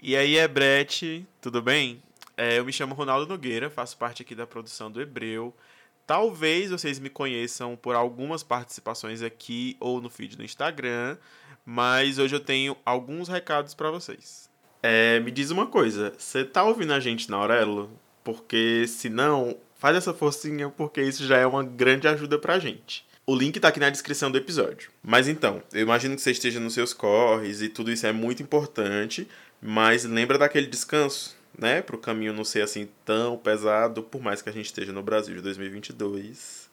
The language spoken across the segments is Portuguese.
E aí, Ebrete, tudo bem? É, eu me chamo Ronaldo Nogueira, faço parte aqui da produção do Hebreu. Talvez vocês me conheçam por algumas participações aqui ou no feed do Instagram, mas hoje eu tenho alguns recados para vocês. É, me diz uma coisa, você tá ouvindo a gente na Aurelo? Porque se não, faz essa forcinha porque isso já é uma grande ajuda pra gente. O link tá aqui na descrição do episódio. Mas então, eu imagino que você esteja nos seus corres e tudo isso é muito importante, mas lembra daquele descanso, né? Para o caminho não ser assim tão pesado, por mais que a gente esteja no Brasil de 2022.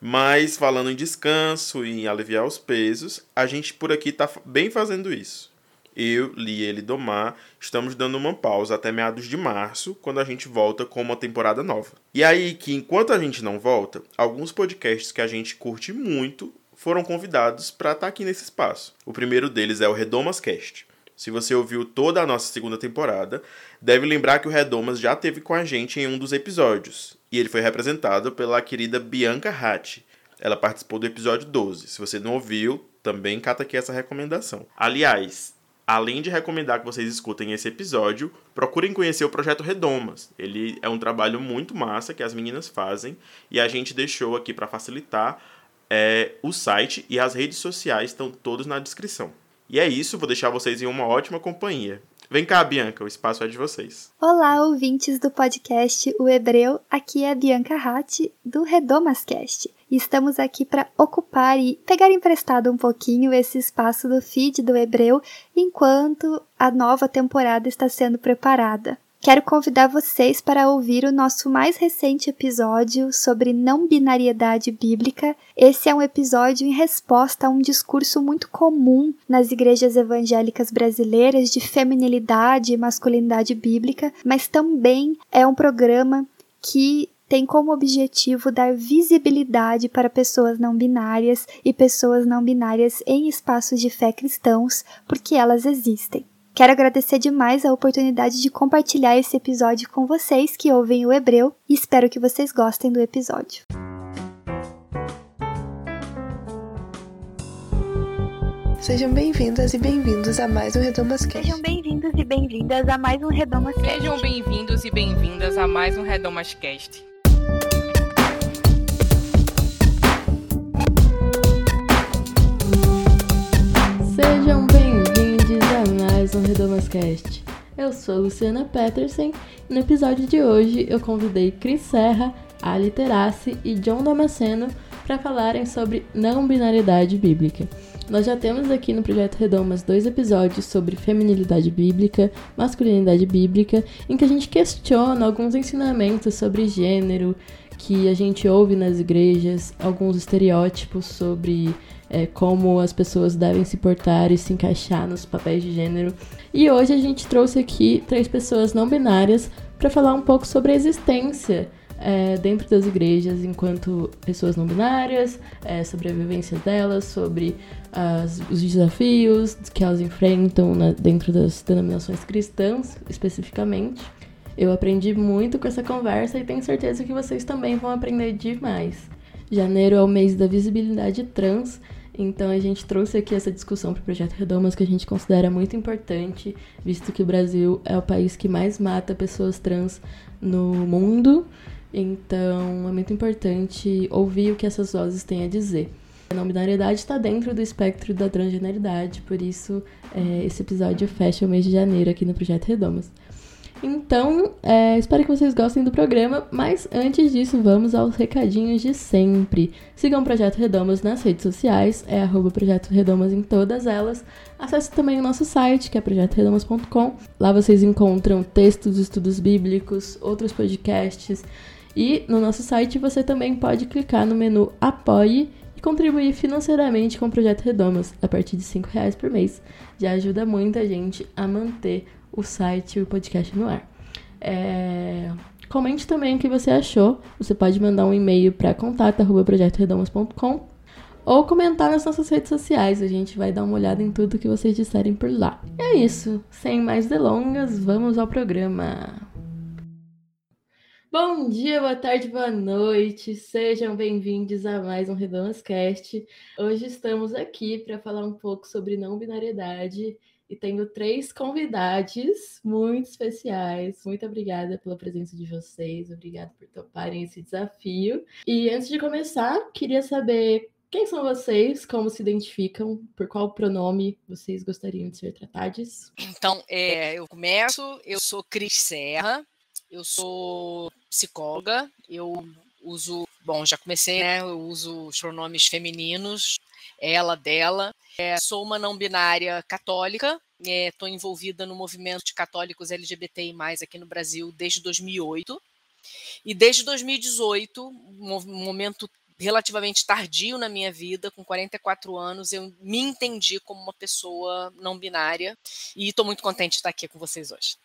Mas falando em descanso e em aliviar os pesos, a gente por aqui tá bem fazendo isso. Eu, Li e Domar estamos dando uma pausa até meados de março, quando a gente volta com uma temporada nova. E aí que enquanto a gente não volta, alguns podcasts que a gente curte muito foram convidados para estar tá aqui nesse espaço. O primeiro deles é o Redomas Cast. Se você ouviu toda a nossa segunda temporada, deve lembrar que o Redomas já teve com a gente em um dos episódios, e ele foi representado pela querida Bianca Ratti. Ela participou do episódio 12. Se você não ouviu, também cata aqui essa recomendação. Aliás, além de recomendar que vocês escutem esse episódio, procurem conhecer o projeto Redomas. Ele é um trabalho muito massa que as meninas fazem e a gente deixou aqui para facilitar é, o site e as redes sociais estão todos na descrição. E é isso, vou deixar vocês em uma ótima companhia. Vem cá, Bianca, o espaço é de vocês. Olá, ouvintes do podcast O Hebreu. Aqui é a Bianca Ratti, do Redomascast. Estamos aqui para ocupar e pegar emprestado um pouquinho esse espaço do feed do Hebreu enquanto a nova temporada está sendo preparada. Quero convidar vocês para ouvir o nosso mais recente episódio sobre não binariedade bíblica. Esse é um episódio em resposta a um discurso muito comum nas igrejas evangélicas brasileiras de feminilidade e masculinidade bíblica, mas também é um programa que tem como objetivo dar visibilidade para pessoas não binárias e pessoas não binárias em espaços de fé cristãos, porque elas existem. Quero agradecer demais a oportunidade de compartilhar esse episódio com vocês que ouvem o Hebreu e espero que vocês gostem do episódio. Sejam bem-vindas e bem-vindos a mais um Redomascast. Sejam bem-vindos e bem-vindas a mais um Redomascast. Sejam bem-vindos e bem-vindas a mais um Redomascast. Mais um Redomascast. Eu sou Luciana Peterson e no episódio de hoje eu convidei Cris Serra, Ali Terassi e John Damasceno para falarem sobre não binariedade bíblica. Nós já temos aqui no Projeto Redomas dois episódios sobre feminilidade bíblica, masculinidade bíblica, em que a gente questiona alguns ensinamentos sobre gênero que a gente ouve nas igrejas, alguns estereótipos sobre é, como as pessoas devem se portar e se encaixar nos papéis de gênero. E hoje a gente trouxe aqui três pessoas não binárias para falar um pouco sobre a existência é, dentro das igrejas enquanto pessoas não binárias, é, sobre a vivência delas, sobre as, os desafios que elas enfrentam na, dentro das denominações cristãs, especificamente. Eu aprendi muito com essa conversa e tenho certeza que vocês também vão aprender demais. Janeiro é o mês da visibilidade trans então a gente trouxe aqui essa discussão para o Projeto Redomas que a gente considera muito importante, visto que o Brasil é o país que mais mata pessoas trans no mundo. Então é muito importante ouvir o que essas vozes têm a dizer. A não binariedade está dentro do espectro da transgeneridade, por isso é, esse episódio fecha o mês de janeiro aqui no Projeto Redomas. Então, é, espero que vocês gostem do programa, mas antes disso, vamos aos recadinhos de sempre. Sigam o Projeto Redomas nas redes sociais, é arroba Projeto Redomas em todas elas. Acesse também o nosso site, que é projetoredomas.com. Lá vocês encontram textos, estudos bíblicos, outros podcasts. E no nosso site você também pode clicar no menu Apoie e contribuir financeiramente com o Projeto Redomas a partir de R$ reais por mês. Já ajuda muita gente a manter o site e o podcast no ar. É... Comente também o que você achou. Você pode mandar um e-mail para contato@projetoredomas.com ou comentar nas nossas redes sociais. A gente vai dar uma olhada em tudo que vocês disserem por lá. E é isso. Sem mais delongas, vamos ao programa. Bom dia, boa tarde, boa noite. Sejam bem-vindos a mais um Redomas Cast. Hoje estamos aqui para falar um pouco sobre não binariedade e tenho três convidados muito especiais. Muito obrigada pela presença de vocês, obrigada por toparem esse desafio. E antes de começar, queria saber quem são vocês, como se identificam, por qual pronome vocês gostariam de ser tratados? Então, é, eu começo, eu sou Cris Serra, eu sou psicóloga, eu uso, bom, já comecei, né? Eu uso os pronomes ela, dela. É, sou uma não binária católica, estou é, envolvida no movimento de católicos LGBTI+, aqui no Brasil desde 2008. E desde 2018, um momento relativamente tardio na minha vida, com 44 anos, eu me entendi como uma pessoa não binária e estou muito contente de estar aqui com vocês hoje.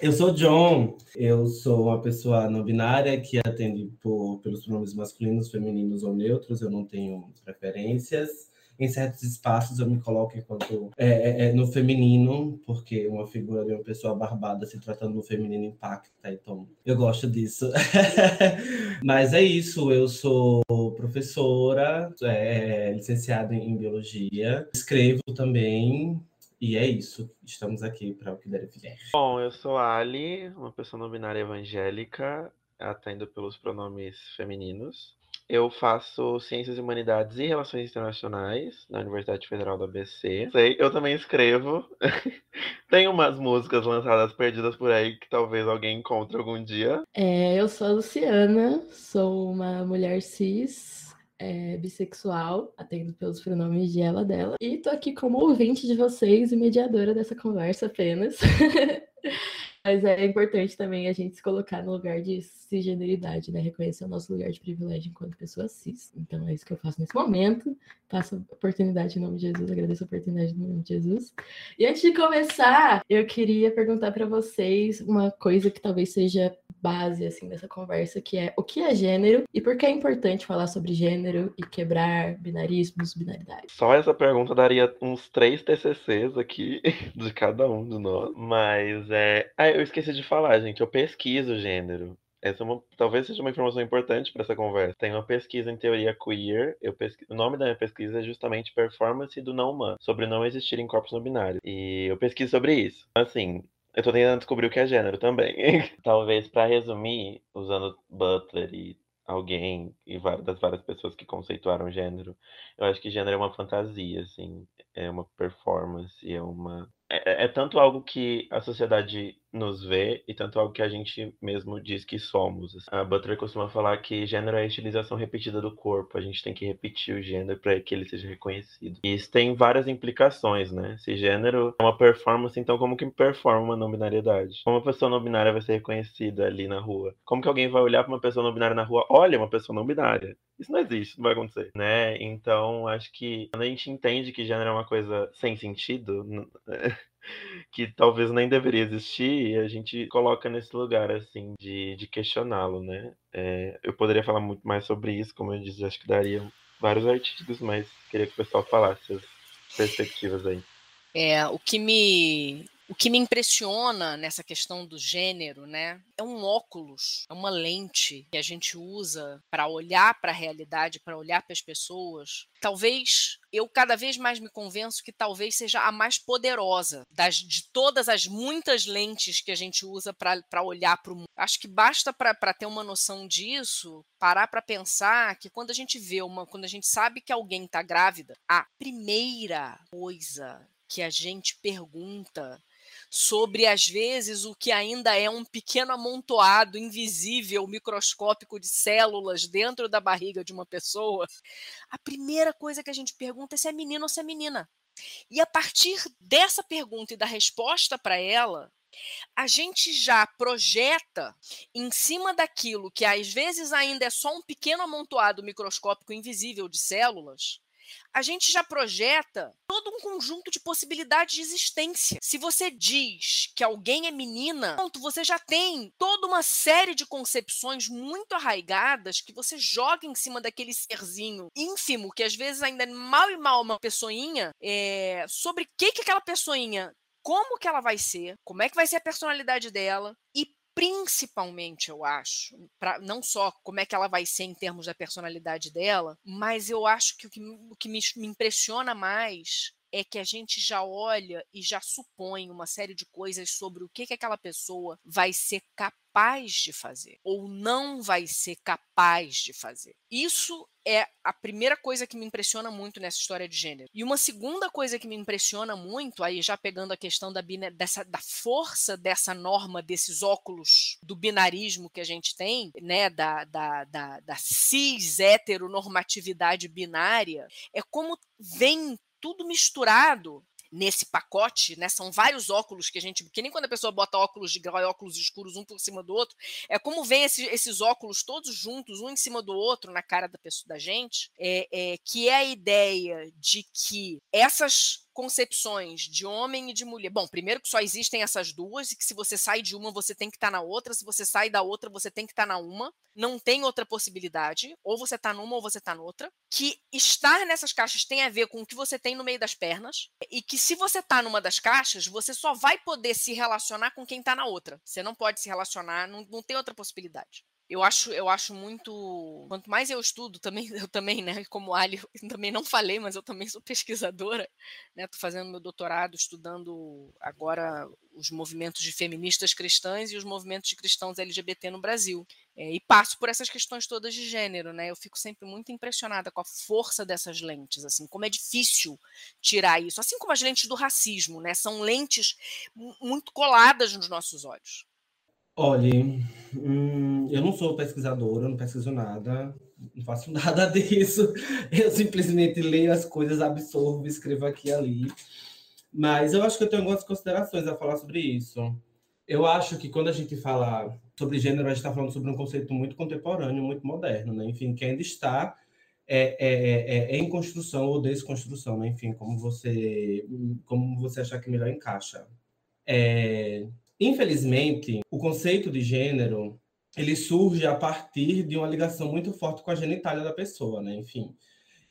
Eu sou John, eu sou uma pessoa não binária que atende por, pelos pronomes masculinos, femininos ou neutros, eu não tenho preferências. Em certos espaços eu me coloco enquanto é, é, é, no feminino, porque uma figura de uma pessoa barbada se tratando no feminino impacta, então eu gosto disso. Mas é isso, eu sou professora, é, licenciada em biologia, escrevo também, e é isso, estamos aqui para o que der e vier. Bom, eu sou Ali, uma pessoa não binária evangélica, atendo pelos pronomes femininos. Eu faço Ciências e Humanidades e Relações Internacionais na Universidade Federal do ABC. Sei, eu também escrevo. Tem umas músicas lançadas perdidas por aí que talvez alguém encontre algum dia. É, eu sou a Luciana, sou uma mulher cis. É, bissexual, atendo pelos pronomes de ela dela, e tô aqui como ouvinte de vocês e mediadora dessa conversa apenas. Mas é importante também a gente se colocar no lugar de cisgeneridade, né? Reconhecer o nosso lugar de privilégio enquanto pessoa cis. Então é isso que eu faço nesse momento. Passo a oportunidade em nome de Jesus, agradeço a oportunidade em nome de Jesus. E antes de começar, eu queria perguntar para vocês uma coisa que talvez seja base assim dessa conversa, que é o que é gênero e por que é importante falar sobre gênero e quebrar binarismos, binaridades. Só essa pergunta daria uns três TCCs aqui de cada um de nós, mas é, ah, eu esqueci de falar, gente, eu pesquiso gênero. Essa é uma, talvez seja uma informação importante para essa conversa. Tem uma pesquisa em teoria queer. Eu. O nome da minha pesquisa é justamente Performance do Não Humano, sobre não existirem corpos não binários. E eu pesquiso sobre isso. Assim, eu tô tentando descobrir o que é gênero também. Talvez para resumir, usando Butler e alguém e das várias pessoas que conceituaram gênero, eu acho que gênero é uma fantasia, assim, é uma performance, é uma é, é, tanto algo que a sociedade nos vê e tanto algo que a gente mesmo diz que somos. Assim. A Butler costuma falar que gênero é a estilização repetida do corpo. A gente tem que repetir o gênero para que ele seja reconhecido. E isso tem várias implicações, né? Se gênero é uma performance, então como que performa uma não binariedade? Como uma pessoa não binária vai ser reconhecida ali na rua? Como que alguém vai olhar para uma pessoa não binária na rua? Olha, uma pessoa não binária. Isso não existe, não vai acontecer, né? Então, acho que quando a gente entende que gênero é uma coisa sem sentido, que talvez nem deveria existir, a gente coloca nesse lugar, assim, de, de questioná-lo, né? É, eu poderia falar muito mais sobre isso, como eu disse, acho que daria vários artigos, mas queria que o pessoal falasse as perspectivas aí. É, o que me o que me impressiona nessa questão do gênero, né, é um óculos, é uma lente que a gente usa para olhar para a realidade, para olhar para as pessoas. Talvez eu cada vez mais me convenço que talvez seja a mais poderosa das, de todas as muitas lentes que a gente usa para olhar para o mundo. Acho que basta para ter uma noção disso, parar para pensar que quando a gente vê uma, quando a gente sabe que alguém está grávida, a primeira coisa que a gente pergunta sobre, às vezes, o que ainda é um pequeno amontoado invisível, microscópico de células dentro da barriga de uma pessoa, a primeira coisa que a gente pergunta é se é menino ou se é menina. E a partir dessa pergunta e da resposta para ela, a gente já projeta em cima daquilo que às vezes ainda é só um pequeno amontoado microscópico invisível de células, a gente já projeta todo um conjunto de possibilidades de existência. Se você diz que alguém é menina, pronto, você já tem toda uma série de concepções muito arraigadas que você joga em cima daquele serzinho ínfimo, que às vezes ainda é mal e mal uma pessoinha, é, sobre o que, que aquela pessoinha como que ela vai ser, como é que vai ser a personalidade dela e principalmente, eu acho, pra, não só como é que ela vai ser em termos da personalidade dela, mas eu acho que o que, o que me, me impressiona mais é que a gente já olha e já supõe uma série de coisas sobre o que, que aquela pessoa vai ser capaz de fazer ou não vai ser capaz de fazer. Isso é a primeira coisa que me impressiona muito nessa história de gênero. E uma segunda coisa que me impressiona muito, aí já pegando a questão da, dessa, da força dessa norma, desses óculos do binarismo que a gente tem, né, da, da, da, da cis heteronormatividade binária, é como vem tudo misturado nesse pacote, né? São vários óculos que a gente. Que nem quando a pessoa bota óculos de grau e óculos escuros um por cima do outro. É como vem esse, esses óculos todos juntos, um em cima do outro, na cara da pessoa da gente, é, é, que é a ideia de que essas concepções de homem e de mulher. Bom, primeiro que só existem essas duas e que se você sai de uma, você tem que estar tá na outra, se você sai da outra, você tem que estar tá na uma. Não tem outra possibilidade, ou você está numa ou você está noutra. Que estar nessas caixas tem a ver com o que você tem no meio das pernas e que se você está numa das caixas, você só vai poder se relacionar com quem está na outra. Você não pode se relacionar, não, não tem outra possibilidade eu acho, eu acho muito. Quanto mais eu estudo, também, eu também, né? Como Ali, também não falei, mas eu também sou pesquisadora, né? Estou fazendo meu doutorado, estudando agora os movimentos de feministas cristãs e os movimentos de cristãos LGBT no Brasil. É, e passo por essas questões todas de gênero, né? Eu fico sempre muito impressionada com a força dessas lentes, assim, como é difícil tirar isso. Assim como as lentes do racismo, né? São lentes muito coladas nos nossos olhos. Olha, hum, eu não sou pesquisadora, não pesquiso nada, não faço nada disso. Eu simplesmente leio as coisas, absorvo, escrevo aqui e ali. Mas eu acho que eu tenho algumas considerações a falar sobre isso. Eu acho que quando a gente fala sobre gênero, a gente está falando sobre um conceito muito contemporâneo, muito moderno, né? Enfim, que ainda está é, é, é, é em construção ou desconstrução, né? Enfim, como você, como você achar que melhor encaixa. É, Infelizmente, o conceito de gênero ele surge a partir de uma ligação muito forte com a genitália da pessoa, né? Enfim.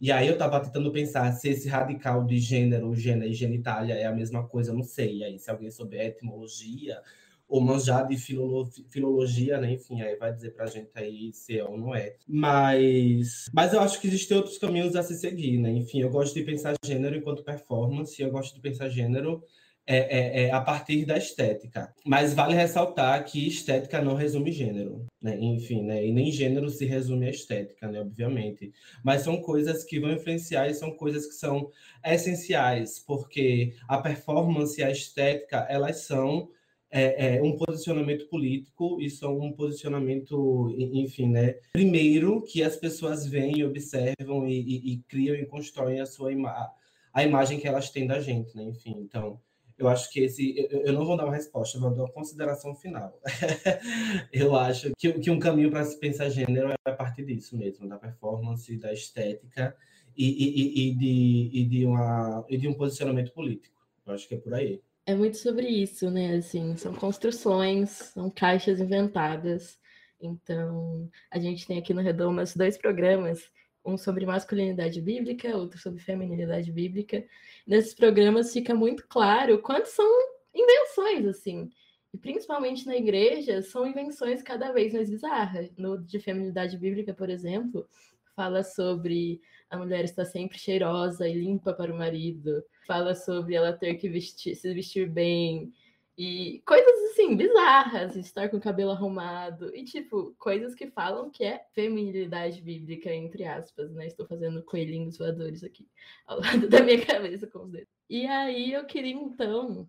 E aí eu estava tentando pensar se esse radical de gênero, gênero e genitália é a mesma coisa, não sei. E aí, se alguém souber etimologia ou manjar de filolo filologia, né? Enfim, aí vai dizer para a gente aí se é ou não é. Mas, mas eu acho que existem outros caminhos a se seguir, né? Enfim, eu gosto de pensar gênero enquanto performance, eu gosto de pensar gênero é, é, é, a partir da estética. Mas vale ressaltar que estética não resume gênero, né? Enfim, né? E nem gênero se resume a estética, né? Obviamente. Mas são coisas que vão influenciar e são coisas que são essenciais, porque a performance e a estética, elas são é, é, um posicionamento político e são um posicionamento, enfim, né? Primeiro, que as pessoas veem, observam e, e, e criam e constroem a sua ima a imagem que elas têm da gente, né? Enfim, então eu acho que esse. Eu, eu não vou dar uma resposta, eu vou dar uma consideração final. eu acho que, que um caminho para se pensar gênero é a partir disso mesmo, da performance, da estética e, e, e, de, e, de, uma, e de um posicionamento político. Eu acho que é por aí. É muito sobre isso, né? Assim, são construções, são caixas inventadas. Então, a gente tem aqui no Redomas dois programas um sobre masculinidade bíblica, outro sobre feminilidade bíblica. Nesses programas fica muito claro quantas são invenções, assim. E principalmente na igreja, são invenções cada vez mais bizarras. No de feminilidade bíblica, por exemplo, fala sobre a mulher estar sempre cheirosa e limpa para o marido. Fala sobre ela ter que vestir, se vestir bem, e coisas assim, bizarras, estar com o cabelo arrumado. E, tipo, coisas que falam que é feminilidade bíblica, entre aspas, né? Estou fazendo coelhinhos voadores aqui ao lado da minha cabeça com os dedos. E aí eu queria, então,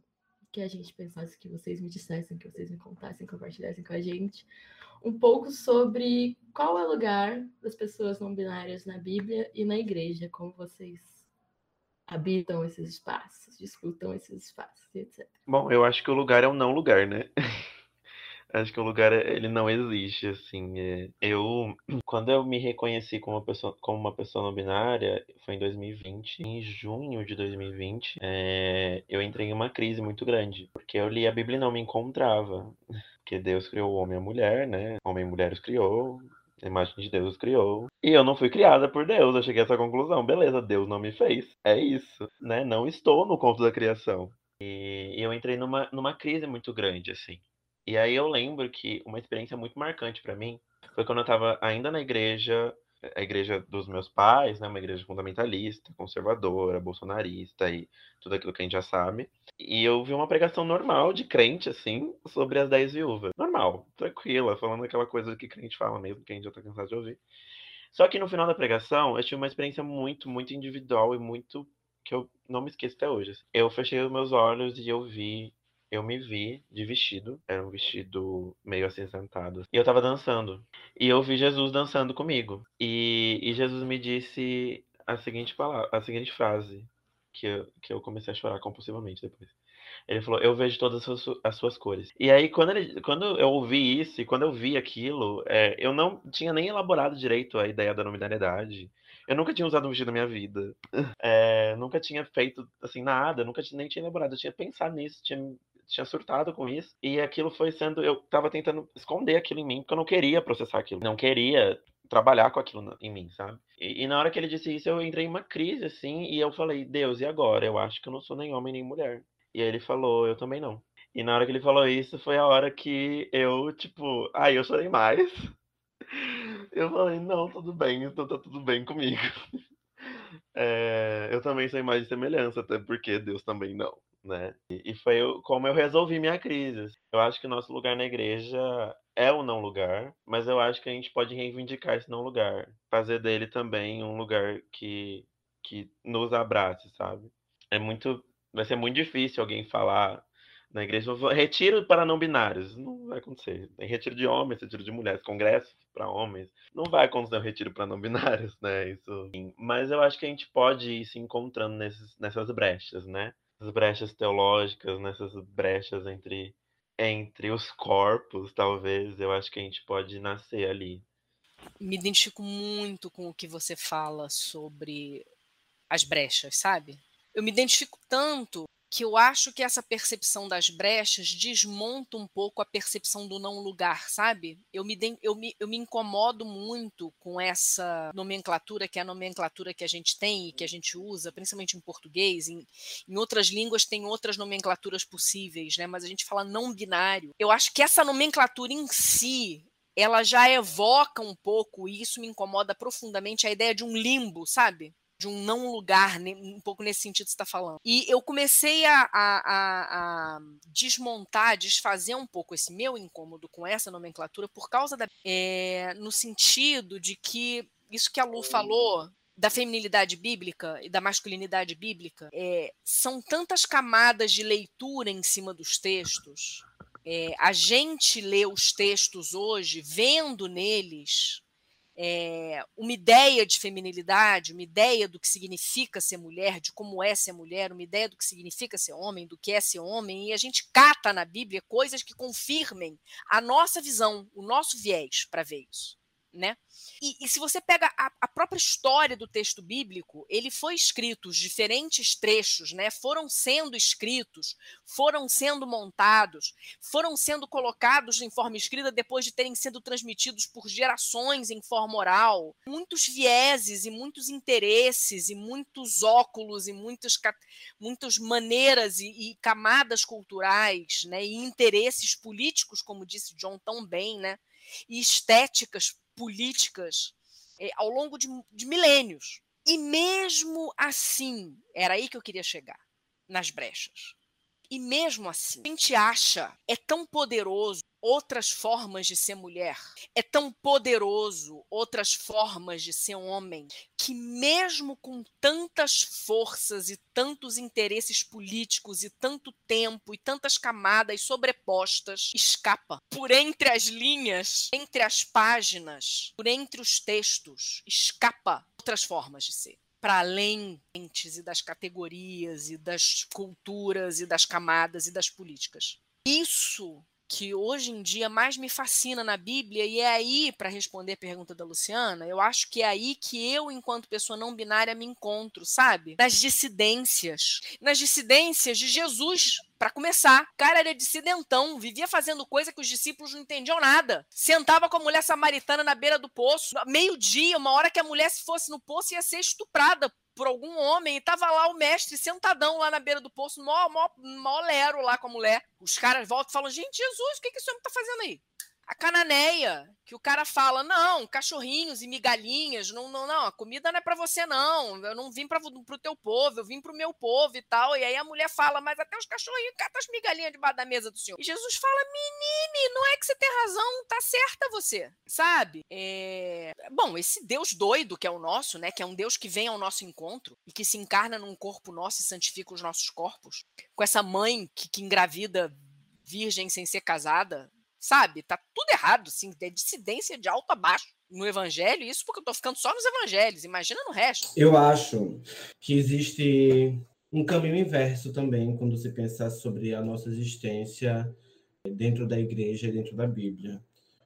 que a gente pensasse, que vocês me dissessem, que vocês me contassem, compartilhassem com a gente um pouco sobre qual é o lugar das pessoas não binárias na Bíblia e na igreja, como vocês habitam esses espaços, disputam esses espaços, etc. Bom, eu acho que o lugar é um não lugar, né? acho que o lugar ele não existe, assim. É... Eu, quando eu me reconheci como uma pessoa, como uma pessoa não binária, foi em 2020. Em junho de 2020, é... eu entrei em uma crise muito grande, porque eu li a Bíblia e não me encontrava. Porque Deus criou o homem e a mulher, né? Homem e mulher os criou, a imagem de Deus criou. E eu não fui criada por Deus. Eu cheguei a essa conclusão. Beleza, Deus não me fez. É isso, né? Não estou no conto da criação. E eu entrei numa, numa crise muito grande, assim. E aí eu lembro que uma experiência muito marcante para mim foi quando eu tava ainda na igreja, a igreja dos meus pais, né, uma igreja fundamentalista, conservadora, bolsonarista e tudo aquilo que a gente já sabe. E eu vi uma pregação normal de crente, assim, sobre as dez viúvas. Normal, tranquila, falando aquela coisa que crente fala mesmo, que a gente já tá cansado de ouvir. Só que no final da pregação, eu tive uma experiência muito, muito individual e muito que eu não me esqueço até hoje. Assim. Eu fechei os meus olhos e eu vi eu me vi de vestido, era um vestido meio acinzentado, e eu tava dançando. E eu vi Jesus dançando comigo. E, e Jesus me disse a seguinte palavra, a seguinte frase, que eu, que eu comecei a chorar compulsivamente depois. Ele falou: Eu vejo todas as suas, as suas cores. E aí, quando, ele, quando eu ouvi isso e quando eu vi aquilo, é, eu não tinha nem elaborado direito a ideia da nominalidade. Eu nunca tinha usado um vestido na minha vida. É, nunca tinha feito assim nada, nunca nem tinha elaborado. Eu tinha pensado nisso, tinha tinha surtado com isso. E aquilo foi sendo. Eu tava tentando esconder aquilo em mim, porque eu não queria processar aquilo. Não queria trabalhar com aquilo em mim, sabe? E, e, na hora que ele disse isso, eu entrei em uma crise, assim, e eu falei, Deus, e agora? Eu acho que eu não sou nem homem nem mulher. E aí ele falou, eu também não. E na hora que ele falou isso, foi a hora que eu, tipo, aí eu chorei mais. Eu falei, não, tudo bem, então tá tudo bem comigo. É, eu também sou imagem e semelhança, até porque Deus também não né? E, foi como eu resolvi minha crise. Eu acho que o nosso lugar na igreja é o não lugar, mas eu acho que a gente pode reivindicar esse não lugar, fazer dele também um lugar que que nos abrace, sabe? É muito, vai ser muito difícil alguém falar na igreja, retiro para não binários. Não vai acontecer. Tem retiro de homens, retiro de mulheres, congresso para homens. Não vai acontecer um retiro para não binários, né? Isso. Mas eu acho que a gente pode ir se encontrando nesses, nessas brechas, né? nessas brechas teológicas, nessas brechas entre, entre os corpos, talvez, eu acho que a gente pode nascer ali. Me identifico muito com o que você fala sobre as brechas, sabe? Eu me identifico tanto que eu acho que essa percepção das brechas desmonta um pouco a percepção do não lugar, sabe? Eu me, eu me, eu me incomodo muito com essa nomenclatura, que é a nomenclatura que a gente tem e que a gente usa, principalmente em português. Em, em outras línguas tem outras nomenclaturas possíveis, né? Mas a gente fala não binário. Eu acho que essa nomenclatura em si, ela já evoca um pouco, e isso me incomoda profundamente, a ideia de um limbo, sabe? De um não lugar, um pouco nesse sentido que você está falando. E eu comecei a, a, a, desmontar, desfazer um pouco esse meu incômodo com essa nomenclatura por causa da. É, no sentido de que isso que a Lu falou da feminilidade bíblica e da masculinidade bíblica é, são tantas camadas de leitura em cima dos textos. É, a gente lê os textos hoje vendo neles é, uma ideia de feminilidade, uma ideia do que significa ser mulher, de como é ser mulher, uma ideia do que significa ser homem, do que é ser homem, e a gente cata na Bíblia coisas que confirmem a nossa visão, o nosso viés para ver isso né? E, e, se você pega a, a, própria história do texto bíblico, ele foi escrito, os diferentes trechos, né? Foram sendo escritos, foram sendo montados, foram sendo colocados em forma escrita depois de terem sido transmitidos por gerações em forma oral. Muitos vieses e muitos interesses e muitos óculos e muitas, muitas maneiras e, e camadas culturais, né? E interesses políticos, como disse John tão bem, né? E estéticas políticas é, ao longo de, de milênios. E mesmo assim, era aí que eu queria chegar, nas brechas. E mesmo assim, a gente acha é tão poderoso outras formas de ser mulher, é tão poderoso outras formas de ser homem, que mesmo com tantas forças e tantos interesses políticos e tanto tempo e tantas camadas sobrepostas, escapa. Por entre as linhas, entre as páginas, por entre os textos, escapa outras formas de ser. Para além e das categorias e das culturas e das camadas e das políticas. Isso que hoje em dia mais me fascina na Bíblia, e é aí, para responder a pergunta da Luciana, eu acho que é aí que eu, enquanto pessoa não binária, me encontro, sabe? Nas dissidências. Nas dissidências de Jesus, para começar. O cara era dissidentão, vivia fazendo coisa que os discípulos não entendiam nada. Sentava com a mulher samaritana na beira do poço, meio-dia, uma hora que a mulher, se fosse no poço, ia ser estuprada por algum homem e tava lá o mestre sentadão lá na beira do poço, mó, mó, mó lero lá com a mulher. Os caras voltam e falam: Gente, Jesus, o que, que esse homem tá fazendo aí? A cananeia, que o cara fala: não, cachorrinhos e migalhinhas, não, não, não, a comida não é para você, não. Eu não vim para o teu povo, eu vim para o meu povo e tal. E aí a mulher fala: mas até os cachorrinhos catam as migalhinhas debaixo da mesa do senhor. E Jesus fala: menine, não é que você tem razão, tá certa você, sabe? É... Bom, esse Deus doido que é o nosso, né, que é um Deus que vem ao nosso encontro e que se encarna num corpo nosso e santifica os nossos corpos, com essa mãe que, que engravida virgem sem ser casada, sabe? Tá tudo errado, assim, é dissidência de alto a baixo no evangelho, isso porque eu tô ficando só nos evangelhos, imagina no resto. Eu acho que existe um caminho inverso também quando se pensa sobre a nossa existência dentro da igreja e dentro da Bíblia.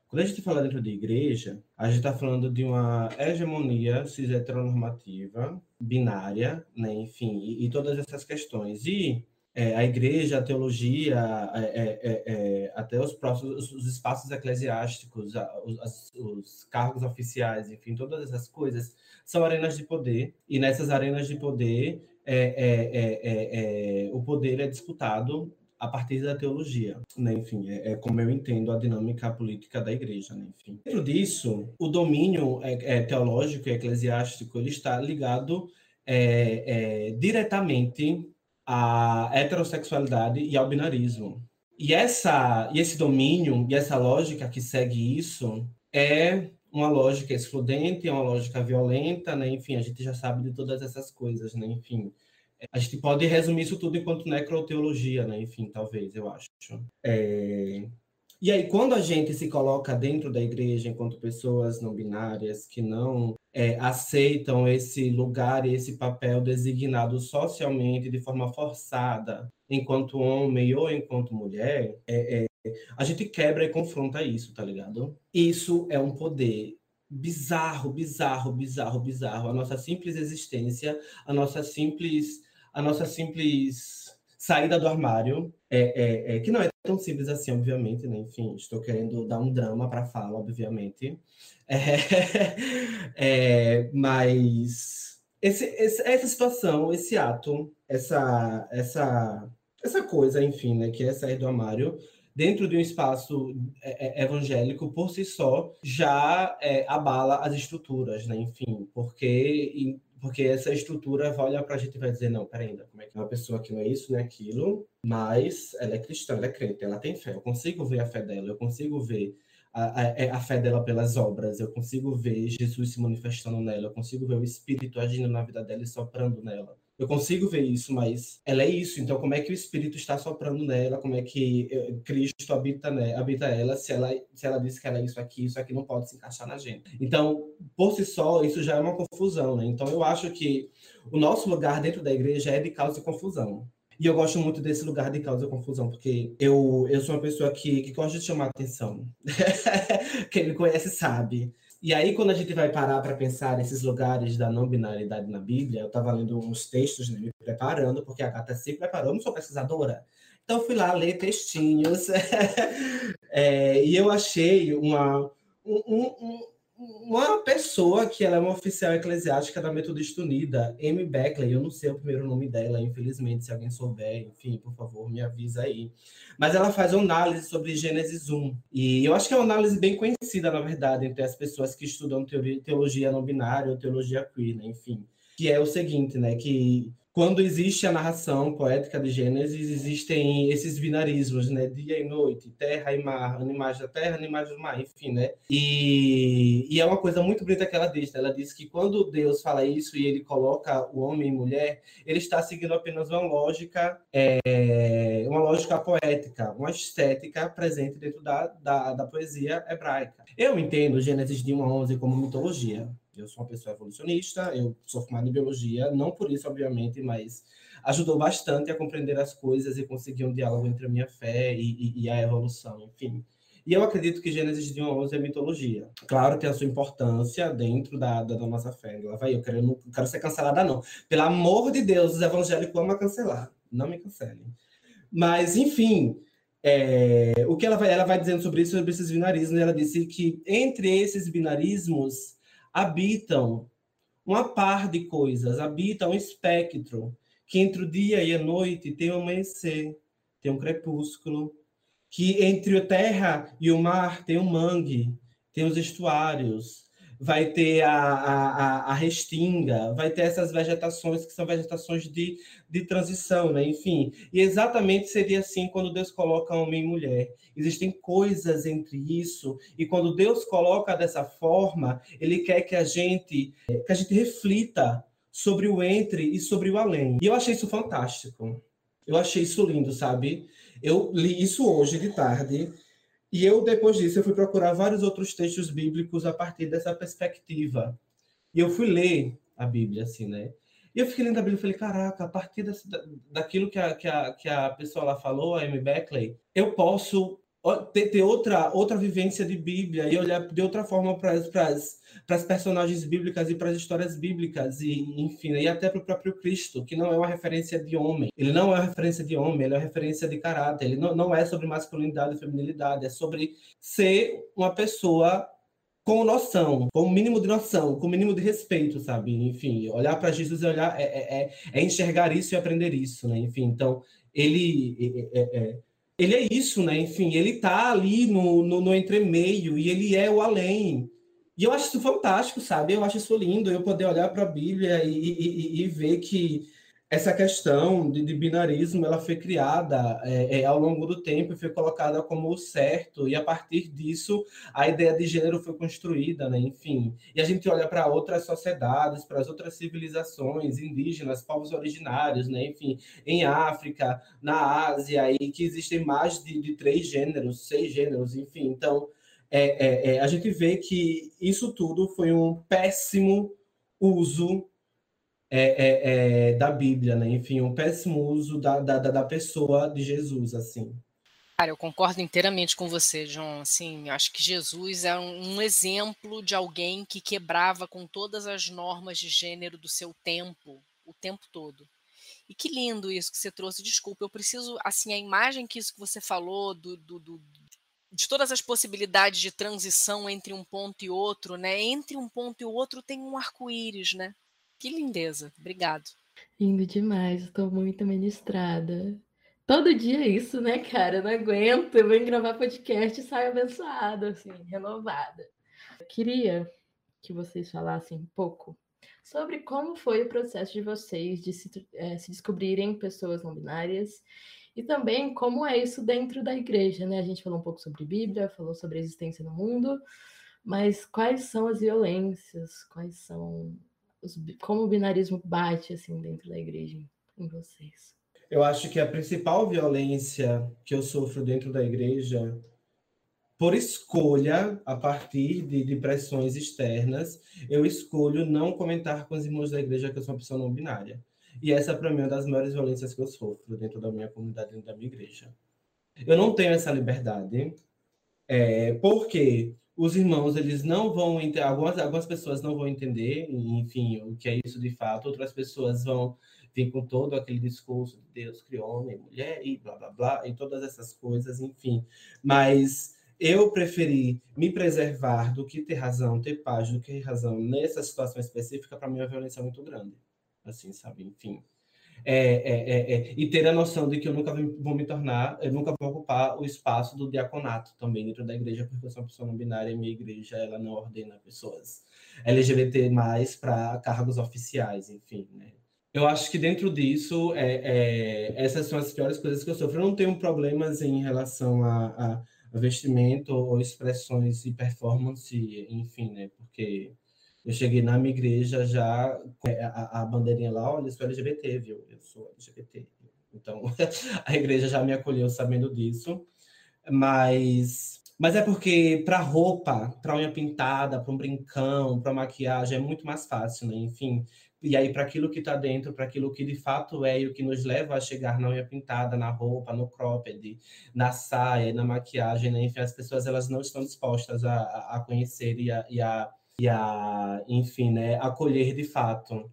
Quando a gente fala dentro da igreja, a gente está falando de uma hegemonia cis heteronormativa, binária, né, enfim, e, e todas essas questões. E é, a igreja, a teologia, é, é, é, é até os próximos os espaços eclesiásticos, os, os, cargos oficiais, enfim, todas essas coisas são arenas de poder. E nessas arenas de poder, o poder é disputado a partir da teologia, né? Enfim, é, como eu entendo a dinâmica política da igreja, né? Enfim, dentro disso, o domínio teológico e eclesiástico ele está ligado diretamente à heterossexualidade e ao binarismo. E, essa, e esse domínio e essa lógica que segue isso é uma lógica excludente, é uma lógica violenta, né? Enfim, a gente já sabe de todas essas coisas, né? Enfim, a gente pode resumir isso tudo enquanto necroteologia, né? Enfim, talvez, eu acho. É... E aí, quando a gente se coloca dentro da igreja enquanto pessoas não binárias que não é, aceitam esse lugar e esse papel designado socialmente de forma forçada, enquanto homem ou enquanto mulher, é, é, a gente quebra e confronta isso, tá ligado? Isso é um poder bizarro, bizarro, bizarro, bizarro. A nossa simples existência, a nossa simples, a nossa simples saída do armário, é, é, é que não é tão simples assim, obviamente, né? Enfim, estou querendo dar um drama para a fala, obviamente. É, é, mas esse, esse, essa situação, esse ato, essa, essa, essa coisa, enfim, né, que é sair do armário, dentro de um espaço é, evangélico, por si só, já é, abala as estruturas, né? Enfim, porque, porque essa estrutura vai olhar para a gente e vai dizer, não, peraí, ainda, como é que é uma pessoa que não é isso, não é aquilo, mas ela é cristã, ela é crente, ela tem fé, eu consigo ver a fé dela, eu consigo ver a, a, é, a, fé dela pelas obras, eu consigo ver Jesus se manifestando nela, eu consigo ver o Espírito agindo na vida dela e soprando nela. Eu consigo ver isso, mas ela é isso. Então, como é que o Espírito está soprando nela? Como é que eh, Cristo habita, né, habita ela? Se ela se ela diz que ela é isso aqui, isso aqui não pode se encaixar na gente. Então, por si só, isso já é uma confusão, né? Então, eu acho que o nosso lugar dentro da igreja é de causa e confusão. E eu gosto muito desse lugar de causa e confusão, porque eu, eu sou uma pessoa que, que gosta de chamar atenção. Quem me conhece sabe. E aí, quando a gente vai parar para pensar nesses lugares da não binariedade na Bíblia, eu estava lendo uns textos, né, me preparando, porque a Gata se preparou, eu não sou pesquisadora. Então, fui lá ler textinhos. é, e eu achei uma, um, um, uma pessoa que ela é uma oficial eclesiástica da Metodista Unida, Amy Beckley, eu não sei o primeiro nome dela, infelizmente, se alguém souber, enfim, por favor, me avisa aí. Mas ela faz uma análise sobre Gênesis 1, e eu acho que é uma análise bem conhecida, na verdade, entre as pessoas que estudam teologia não binária ou teologia queer, né? enfim, que é o seguinte, né, que quando existe a narração poética de Gênesis, existem esses binarismos, né? Dia e noite, terra e mar, animais da terra, animais do mar, enfim, né? E, e é uma coisa muito bonita que ela diz, né? Ela diz que quando Deus fala isso e ele coloca o homem e mulher, ele está seguindo apenas uma lógica, é, uma lógica poética, uma estética presente dentro da, da, da poesia hebraica. Eu entendo Gênesis de 1 a 11 como mitologia, eu sou uma pessoa evolucionista, eu sou formado em biologia, não por isso, obviamente, mas ajudou bastante a compreender as coisas e conseguir um diálogo entre a minha fé e, e, e a evolução, enfim. E eu acredito que Gênesis de 1 a 11 é mitologia. Claro, tem a sua importância dentro da, da, da nossa fé. Lá vai eu, quero, não quero ser cancelada, não. Pelo amor de Deus, os evangélicos amam cancelar. Não me cancelem. Mas, enfim, é, o que ela vai, ela vai dizendo sobre isso, sobre esses binarismos, ela disse que entre esses binarismos habitam uma par de coisas, habitam um espectro que entre o dia e a noite tem um amanhecer, tem um crepúsculo, que entre a terra e o mar tem o mangue, tem os estuários, vai ter a, a, a, restinga, vai ter essas vegetações que são vegetações de, de transição, né? Enfim, e exatamente seria assim quando Deus coloca homem e mulher. Existem coisas entre isso, e quando Deus coloca dessa forma, Ele quer que a gente, que a gente reflita sobre o entre e sobre o além. E eu achei isso fantástico. Eu achei isso lindo, sabe? Eu li isso hoje de tarde e eu, depois disso, eu fui procurar vários outros textos bíblicos a partir dessa perspectiva. E eu fui ler a Bíblia, assim, né? E eu fiquei lendo a Bíblia e falei, caraca, a partir desse, daquilo que a, que, a, que a pessoa lá falou, a Amy Beckley, eu posso ter, ter, outra, outra vivência de Bíblia e olhar de outra forma para as personagens bíblicas e para as histórias bíblicas, e enfim, e até para o próprio Cristo, que não é uma referência de homem. Ele não é uma referência de homem, ele é uma referência de caráter. Ele não, não é sobre masculinidade e feminilidade, é sobre ser uma pessoa com noção, com o mínimo de noção, com o mínimo de respeito, sabe? Enfim, olhar para Jesus e olhar é, é, é, é, enxergar isso e aprender isso, né? Enfim, então ele é, é, é ele é isso, né? Enfim, ele tá ali no, no, no entremeio e ele é o além. E eu acho isso fantástico, sabe? Eu acho isso lindo, eu poder olhar para a Bíblia e, e, e, ver que essa questão de, de binarismo ela foi criada é, é, ao longo do tempo e foi colocada como o certo, e a partir disso a ideia de gênero foi construída, né? enfim. E a gente olha para outras sociedades, para as outras civilizações indígenas, povos originários, né? enfim, em África, na Ásia, e que existem mais de, de três gêneros, seis gêneros, enfim. Então, é, é, é a gente vê que isso tudo foi um péssimo uso é, é, é, da Bíblia, né? Enfim, um péssimo uso da, da, da pessoa de Jesus, assim. Cara, eu concordo inteiramente com você, João. Assim, acho que Jesus é um, um exemplo de alguém que quebrava com todas as normas de gênero do seu tempo, o tempo todo. E que lindo isso que você trouxe. Desculpa, eu preciso, assim, a imagem que isso que você falou do, do, do, de todas as possibilidades de transição entre um ponto e outro, né? Entre um ponto e outro tem um arco-íris, né? Que lindeza. Obrigado. Lindo demais. Estou muito ministrada. Todo dia é isso, né, cara? Eu não aguento. Eu venho gravar podcast e saio abençoada, assim, renovada. Eu queria que vocês falassem um pouco sobre como foi o processo de vocês de se, é, se descobrirem pessoas não binárias e também como é isso dentro da igreja, né? A gente falou um pouco sobre Bíblia, falou sobre a existência no mundo, mas quais são as violências, quais são os, como o binarismo bate assim dentro da igreja em vocês? Eu acho que a principal violência que eu sofro dentro da igreja, por escolha, a partir de, de pressões externas, eu escolho não comentar com os irmãos da igreja que eu sou uma pessoa não binária. E essa, para mim, é uma das maiores violências que eu sofro dentro da minha comunidade, dentro da minha igreja. Eu não tenho essa liberdade, é, porque os irmãos eles não vão entender, algumas, algumas pessoas não vão entender, enfim, o que é isso de fato, outras pessoas vão vir com todo aquele discurso de Deus criou homem, mulher e blá blá blá, e todas essas coisas, enfim. Mas eu preferi me preservar do que ter razão, ter paz, do que ter razão nessa situação específica, para mim a violência é muito grande. Assim, sabe? Enfim. É, é, é, é, e ter a noção de que eu nunca vou me tornar, eu nunca vou ocupar o espaço do diaconato também dentro da igreja, porque eu sou uma pessoa não binária e minha igreja ela não ordena pessoas LGBT mais para cargos oficiais, enfim, né? Eu acho que dentro disso, é, é, essas são as piores coisas que eu sofro. Eu não tenho problemas em relação a, a, a vestimento ou expressões e performance, enfim, né? Porque eu cheguei na minha igreja já a, a bandeirinha lá, olha, sou LGBT, viu? Eu sou LGBT. Então, a igreja já me acolheu sabendo disso. Mas, mas é porque para roupa, para unha pintada, para um brincão, para maquiagem é muito mais fácil, né? Enfim, e aí para aquilo que está dentro, para aquilo que de fato é e o que nos leva a chegar na unha pintada, na roupa, no cropped, na saia, na maquiagem, né? Enfim, as pessoas elas não estão dispostas a, a conhecer e a, e a e a, enfim, né, acolher de fato.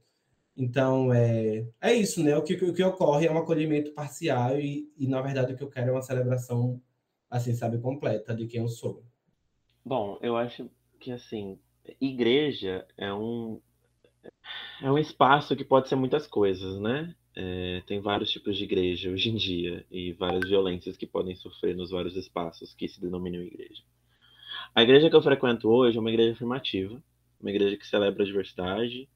Então, é, é isso, né? O que, o que ocorre é um acolhimento parcial e, e, na verdade, o que eu quero é uma celebração, assim, sabe, completa de quem eu sou. Bom, eu acho que, assim, igreja é um, é um espaço que pode ser muitas coisas, né? é, tem vários tipos de igreja hoje em dia e várias violências que podem sofrer nos vários espaços que se denominam igreja. A igreja que eu frequento hoje é uma igreja afirmativa, uma igreja que celebra a diversidade,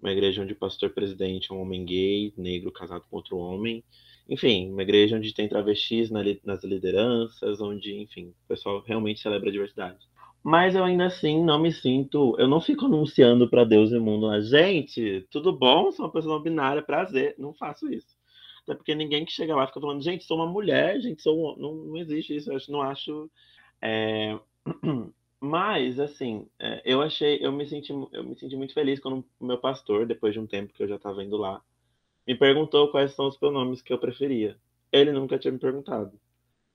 uma igreja onde o pastor presidente é um homem gay, negro, casado com outro homem, enfim, uma igreja onde tem travestis nas lideranças, onde, enfim, o pessoal realmente celebra a diversidade. Mas eu ainda assim não me sinto, eu não fico anunciando para Deus e o mundo, lá, gente, tudo bom, sou uma pessoa binária, prazer, não faço isso. Até porque ninguém que chega lá fica falando, gente, sou uma mulher, gente, sou um... não, não existe isso, eu não acho. É... Mas, assim, é, eu achei, eu me senti, eu me senti muito feliz quando o meu pastor, depois de um tempo que eu já estava indo lá, me perguntou quais são os pronomes que eu preferia. Ele nunca tinha me perguntado.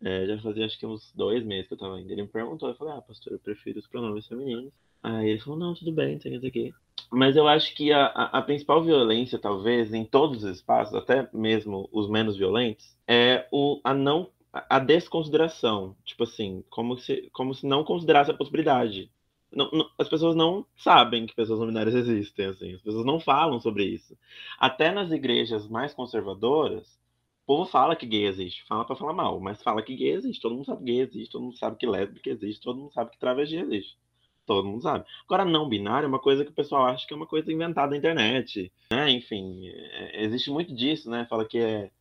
É, já fazia acho que uns dois meses que eu tava indo. Ele me perguntou, eu falei, ah, pastor, eu prefiro os pronomes femininos. Aí ele falou, não, tudo bem, tem isso aqui. Mas eu acho que a, a, a, principal violência, talvez, em todos os espaços, até mesmo os menos violentos, é o, a não a desconsideração. Tipo assim, como se, como se não considerasse a possibilidade. Não, não, as pessoas não sabem que pessoas não binárias existem, assim. As pessoas não falam sobre isso. Até nas igrejas mais conservadoras, o povo fala que gay existe, fala para falar mal, mas fala que gay existe. Todo mundo sabe que gay existe, todo mundo sabe que lésbica existe, todo mundo sabe que travesti existe. Todo mundo sabe. Agora, não binário é uma coisa que o pessoal acha que é uma coisa inventada na internet. Né? Enfim, é, existe muito disso, né? Fala que é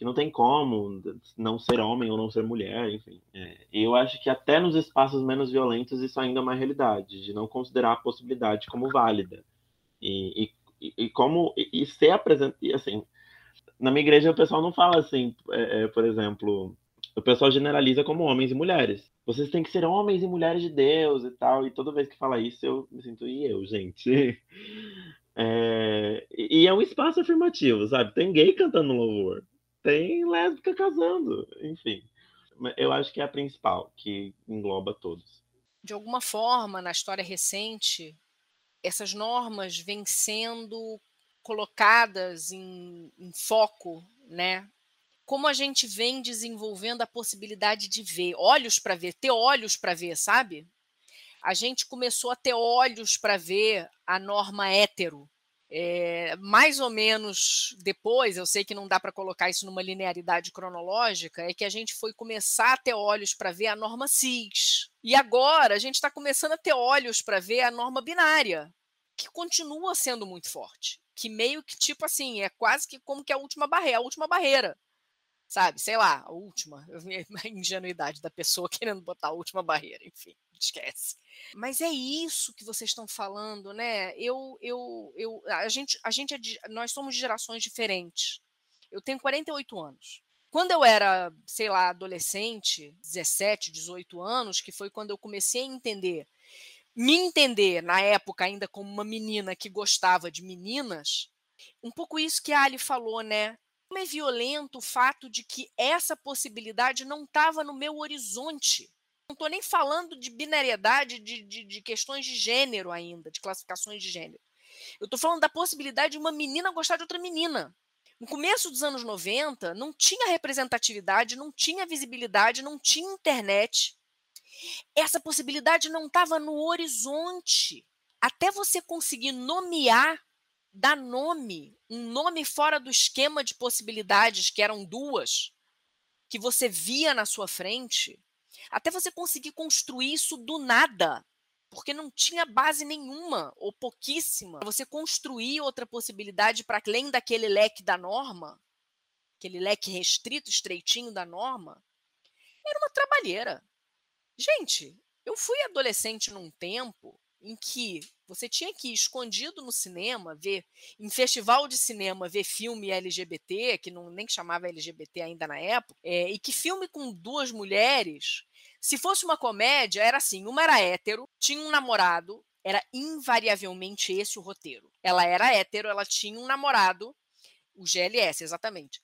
que não tem como não ser homem ou não ser mulher, enfim. É, eu acho que até nos espaços menos violentos isso ainda é uma realidade, de não considerar a possibilidade como válida. E, e, e como e, e ser apresentado, assim, na minha igreja o pessoal não fala assim, é, é, por exemplo, o pessoal generaliza como homens e mulheres. Vocês têm que ser homens e mulheres de Deus e tal. E toda vez que fala isso, eu me sinto, e eu, gente? É, e é um espaço afirmativo, sabe? Tem gay cantando louvor, tem lésbica casando, enfim. Eu acho que é a principal, que engloba todos. De alguma forma, na história recente, essas normas vêm sendo colocadas em, em foco, né? Como a gente vem desenvolvendo a possibilidade de ver, olhos para ver, ter olhos para ver, sabe? A gente começou a ter olhos para ver a norma hétero. É, mais ou menos depois, eu sei que não dá para colocar isso numa linearidade cronológica, é que a gente foi começar a ter olhos para ver a norma cis. E agora a gente está começando a ter olhos para ver a norma binária, que continua sendo muito forte que meio que tipo assim, é quase que como que a última barreira, a última barreira. Sabe, sei lá, a última, a ingenuidade da pessoa querendo botar a última barreira, enfim, esquece. Mas é isso que vocês estão falando, né? Eu eu eu a gente a gente é de, nós somos de gerações diferentes. Eu tenho 48 anos. Quando eu era, sei lá, adolescente, 17, 18 anos, que foi quando eu comecei a entender me entender na época ainda como uma menina que gostava de meninas, um pouco isso que a Ali falou, né? Como é violento o fato de que essa possibilidade não estava no meu horizonte. Não estou nem falando de binariedade, de, de, de, questões de gênero ainda, de classificações de gênero. Eu estou falando da possibilidade de uma menina gostar de outra menina. No começo dos anos 90, não tinha representatividade, não tinha visibilidade, não tinha internet essa possibilidade não estava no horizonte. Até você conseguir nomear, dar nome, um nome fora do esquema de possibilidades, que eram duas, que você via na sua frente, até você conseguir construir isso do nada, porque não tinha base nenhuma ou pouquíssima. Você construir outra possibilidade para além daquele leque da norma, aquele leque restrito, estreitinho da norma, era uma trabalheira. Gente, eu fui adolescente num tempo em que você tinha que ir escondido no cinema, ver em festival de cinema, ver filme LGBT, que não nem chamava LGBT ainda na época, é, e que filme com duas mulheres, se fosse uma comédia, era assim: uma era hétero, tinha um namorado, era invariavelmente esse o roteiro. Ela era hétero, ela tinha um namorado, o GLS, exatamente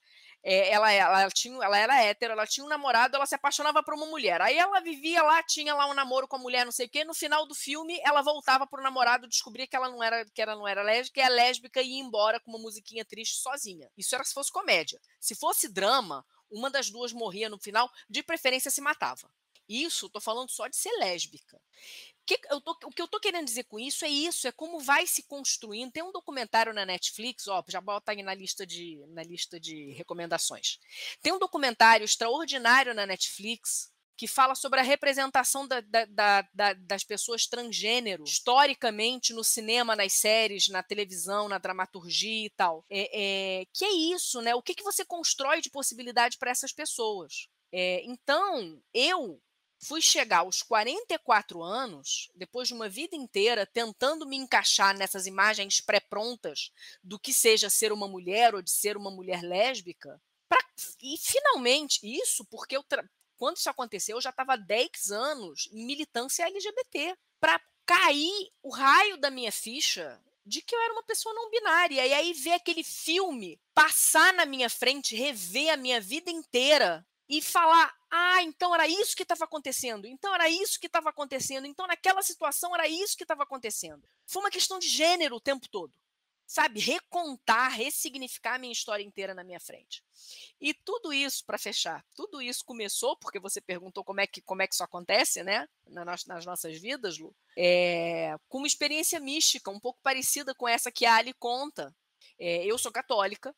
é, ela, ela, tinha, ela era hétero, ela tinha um namorado, ela se apaixonava por uma mulher. Aí ela vivia lá, tinha lá um namoro com a mulher, não sei o quê. No final do filme, ela voltava pro namorado, descobria que ela não era, que ela não era lésbica, e é lésbica e ia embora com uma musiquinha triste sozinha. Isso era se fosse comédia. Se fosse drama, uma das duas morria no final, de preferência se matava. Isso, tô falando só de ser lésbica. Que eu tô, o que eu tô querendo dizer com isso é isso, é como vai se construindo. Tem um documentário na Netflix, ó, já bota aí na lista de, na lista de recomendações. Tem um documentário extraordinário na Netflix que fala sobre a representação da, da, da, das pessoas transgênero historicamente no cinema, nas séries, na televisão, na dramaturgia e tal. É, é, que é isso, né? O que, que você constrói de possibilidade para essas pessoas? É, então, eu fui chegar aos 44 anos, depois de uma vida inteira tentando me encaixar nessas imagens pré-prontas do que seja ser uma mulher ou de ser uma mulher lésbica. Pra, e finalmente, isso porque eu quando isso aconteceu, eu já estava 10 anos em militância LGBT. Para cair o raio da minha ficha de que eu era uma pessoa não binária. E aí ver aquele filme passar na minha frente, rever a minha vida inteira e falar: ah, então era isso que estava acontecendo, então era isso que estava acontecendo, então naquela situação era isso que estava acontecendo. Foi uma questão de gênero o tempo todo sabe, recontar, ressignificar a minha história inteira na minha frente. E tudo isso, para fechar, tudo isso começou, porque você perguntou como é que, como é que isso acontece, né, nas, nossas vidas, Lu, é, com uma experiência mística, um pouco parecida com essa que a Ali conta. É, eu sou católica,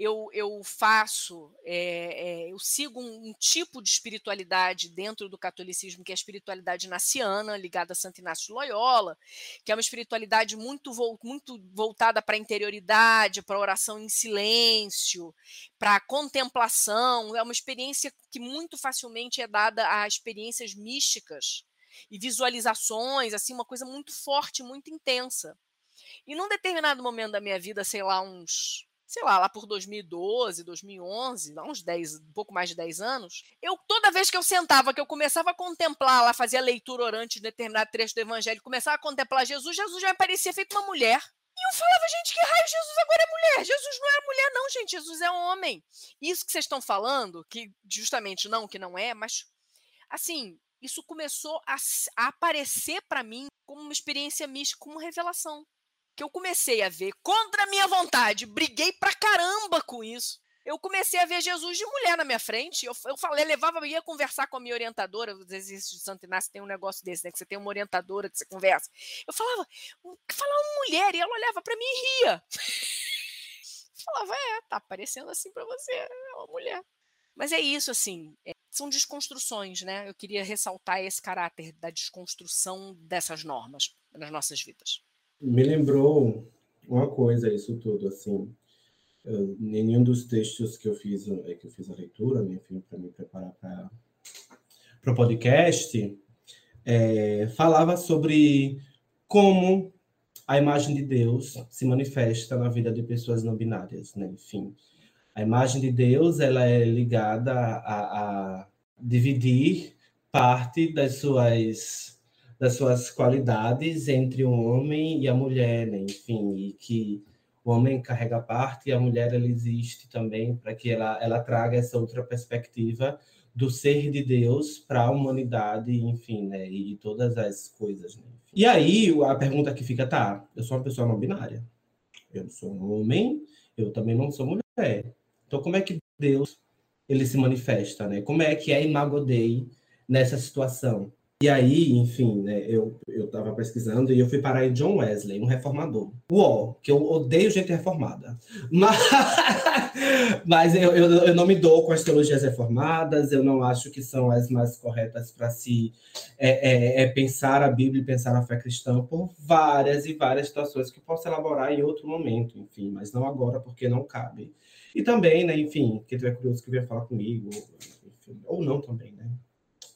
eu, eu faço, é, é, eu sigo um, um, tipo de espiritualidade dentro do catolicismo, que é a espiritualidade naciana, ligada a Santo Inácio de Loyola, que é uma espiritualidade muito, muito voltada para a interioridade, para a oração em silêncio, para a contemplação. É uma experiência que muito facilmente é dada a experiências místicas e visualizações, assim, uma coisa muito forte, muito intensa. E num determinado momento da minha vida, sei lá, uns sei lá, lá por 2012, 2011, há uns 10, um pouco mais de 10 anos, eu toda vez que eu sentava, que eu começava a contemplar, lá fazia leitura orante de determinado trecho do evangelho, começava a contemplar Jesus, Jesus já me parecia feito uma mulher. E eu falava, gente, que raio Jesus agora é mulher? Jesus não é mulher, não, gente, Jesus é homem. Isso que vocês estão falando, que justamente não, que não é, mas assim, isso começou a, a aparecer para mim como uma experiência mística, como uma revelação que eu comecei a ver contra a minha vontade, briguei pra caramba com isso. Eu comecei a ver Jesus de mulher na minha frente. Eu, eu falei, levava, ia conversar com a minha orientadora. Os exercícios de Santo Inácio tem um negócio desse, né? Que você tem uma orientadora que você conversa. Eu falava, falava uma mulher, e ela olhava para mim e ria. falava, é, tá parecendo assim para você, é uma mulher. Mas é isso, assim, é, são desconstruções, né? Eu queria ressaltar esse caráter da desconstrução dessas normas nas nossas vidas me lembrou uma coisa isso tudo assim. Eu, nenhum dos textos que eu fiz é que eu fiz a leitura né, enfim para me preparar para para o podcast é, falava sobre como a imagem de Deus se manifesta na vida de pessoas não binárias né enfim. A imagem de Deus ela é ligada a, a dividir parte das suas das suas qualidades entre o homem e a mulher, né? enfim, e que o homem carrega parte e a mulher ela existe também para que ela, ela traga essa outra perspectiva do ser de Deus para a humanidade, enfim, né? E todas as coisas. Né? E aí a pergunta que fica, tá? Eu sou uma pessoa não binária. Eu sou um homem, eu também não sou mulher. Então como é que Deus ele se manifesta, né? Como é que é Imago Dei nessa situação? E aí, enfim, né, eu estava pesquisando e eu fui parar em John Wesley, um reformador. Uó, que eu odeio gente reformada. Mas, mas eu, eu, eu, não me dou com as teologias reformadas, eu não acho que são as mais corretas para se é, é, é pensar a Bíblia e pensar a fé cristã por várias e várias situações que eu posso elaborar em outro momento, enfim, mas não agora, porque não cabe. E também, né, enfim, quem tiver curioso que venha falar comigo, enfim, ou não também, né?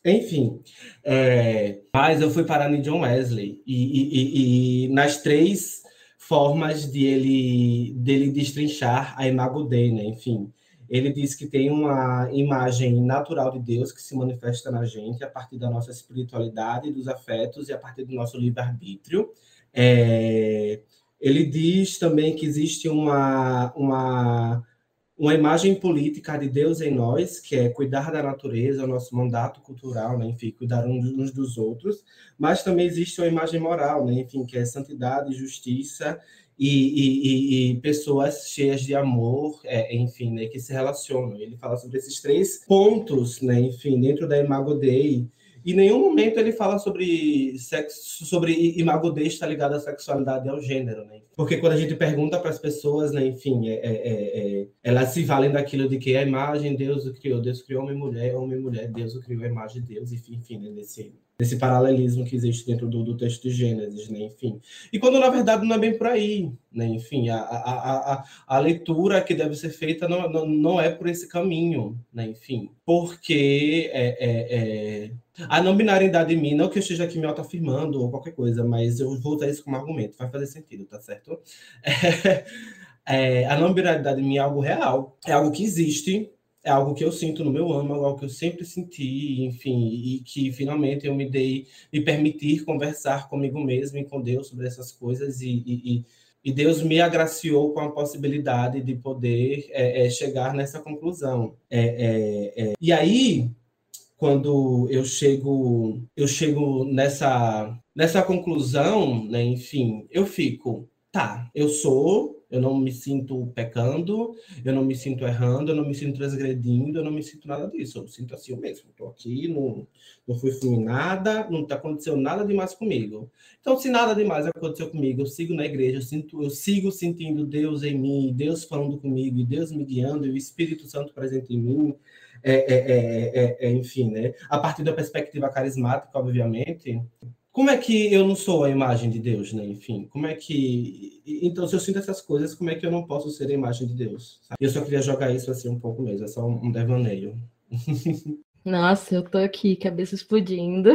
Enfim, é, mas eu fui parar em John Wesley e, e, e, nas três formas de ele dele destrinchar a imago Dei, né? Enfim, ele diz que tem uma imagem natural de Deus que se manifesta na gente a partir da nossa espiritualidade, dos afetos e a partir do nosso livre-arbítrio. É, ele diz também que existe uma, uma uma imagem política de Deus em nós, que é cuidar da natureza, o nosso mandato cultural, né? enfim, cuidar uns dos outros, mas também existe uma imagem moral, né? enfim, que é santidade, justiça e, e, e pessoas cheias de amor, é, enfim, né? que se relacionam. Ele fala sobre esses três pontos, né? enfim, dentro da Imago Dei, em nenhum momento ele fala sobre sexo, sobre imago está ligado à sexualidade e ao gênero, né? Porque quando a gente pergunta para as pessoas, né, enfim, é, é, é, elas se valem daquilo de que a imagem Deus o criou, Deus criou homem e mulher, homem e mulher, Deus o criou a imagem de Deus, enfim, enfim né, nesse, nesse paralelismo que existe dentro do, do, texto de Gênesis, né? enfim. E quando na verdade não é bem por aí, né? enfim, a, a, a, a leitura que deve ser feita não, não, não é por esse caminho, né? enfim, porque é, é, é... a não binariedade em mim, não que eu esteja aqui me autoafirmando ou qualquer coisa, mas eu vou usar isso como argumento, vai fazer sentido, tá certo? É, a não binariedade em mim é algo real, é algo que existe, é algo que eu sinto no meu âmago, algo que eu sempre senti, enfim, e que finalmente eu me dei, me permitir conversar comigo mesmo e com Deus sobre essas coisas, e, e, e Deus me agraciou com a possibilidade de poder é, é, chegar nessa conclusão. É, é, é. e aí, quando eu chego, eu chego nessa, nessa conclusão, né, enfim, eu fico, tá, eu sou eu não me sinto pecando, eu não me sinto errando, eu não me sinto transgredindo, eu não me sinto nada disso. Eu me sinto assim mesmo. Estou aqui, não, não fui fulminada, não está acontecendo nada demais comigo. Então, se nada demais aconteceu comigo, eu sigo na igreja, eu, sinto, eu sigo sentindo Deus em mim, Deus falando comigo, e Deus me guiando, e o Espírito Santo presente em mim. É, é, é, é, enfim, né? A partir da perspectiva carismática, obviamente, como é que eu não sou a imagem de Deus, né? Enfim, como é que. Então, se eu sinto essas coisas, como é que eu não posso ser a imagem de Deus? Sabe? Eu só queria jogar isso assim um pouco mesmo, é só um devaneio. Nossa, eu tô aqui, cabeça explodindo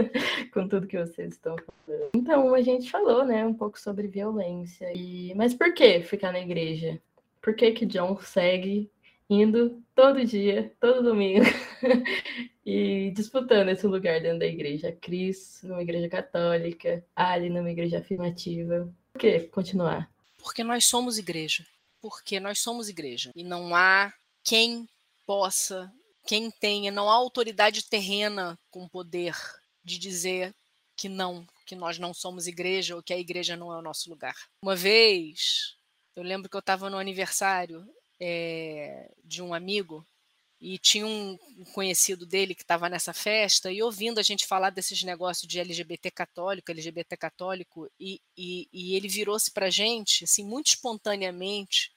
com tudo que vocês estão falando. Então, a gente falou, né, um pouco sobre violência. E... Mas por que ficar na igreja? Por que que John segue indo todo dia, todo domingo, e disputando esse lugar dentro da igreja. Cris numa igreja católica, Ali numa igreja afirmativa. Por que continuar? Porque nós somos igreja. Porque nós somos igreja. E não há quem possa, quem tenha, não há autoridade terrena com poder de dizer que não, que nós não somos igreja ou que a igreja não é o nosso lugar. Uma vez, eu lembro que eu estava no aniversário é, de um amigo e tinha um conhecido dele que estava nessa festa e ouvindo a gente falar desses negócios de LGBT católico, LGBT católico, e, e, e ele virou-se para a gente, assim, muito espontaneamente,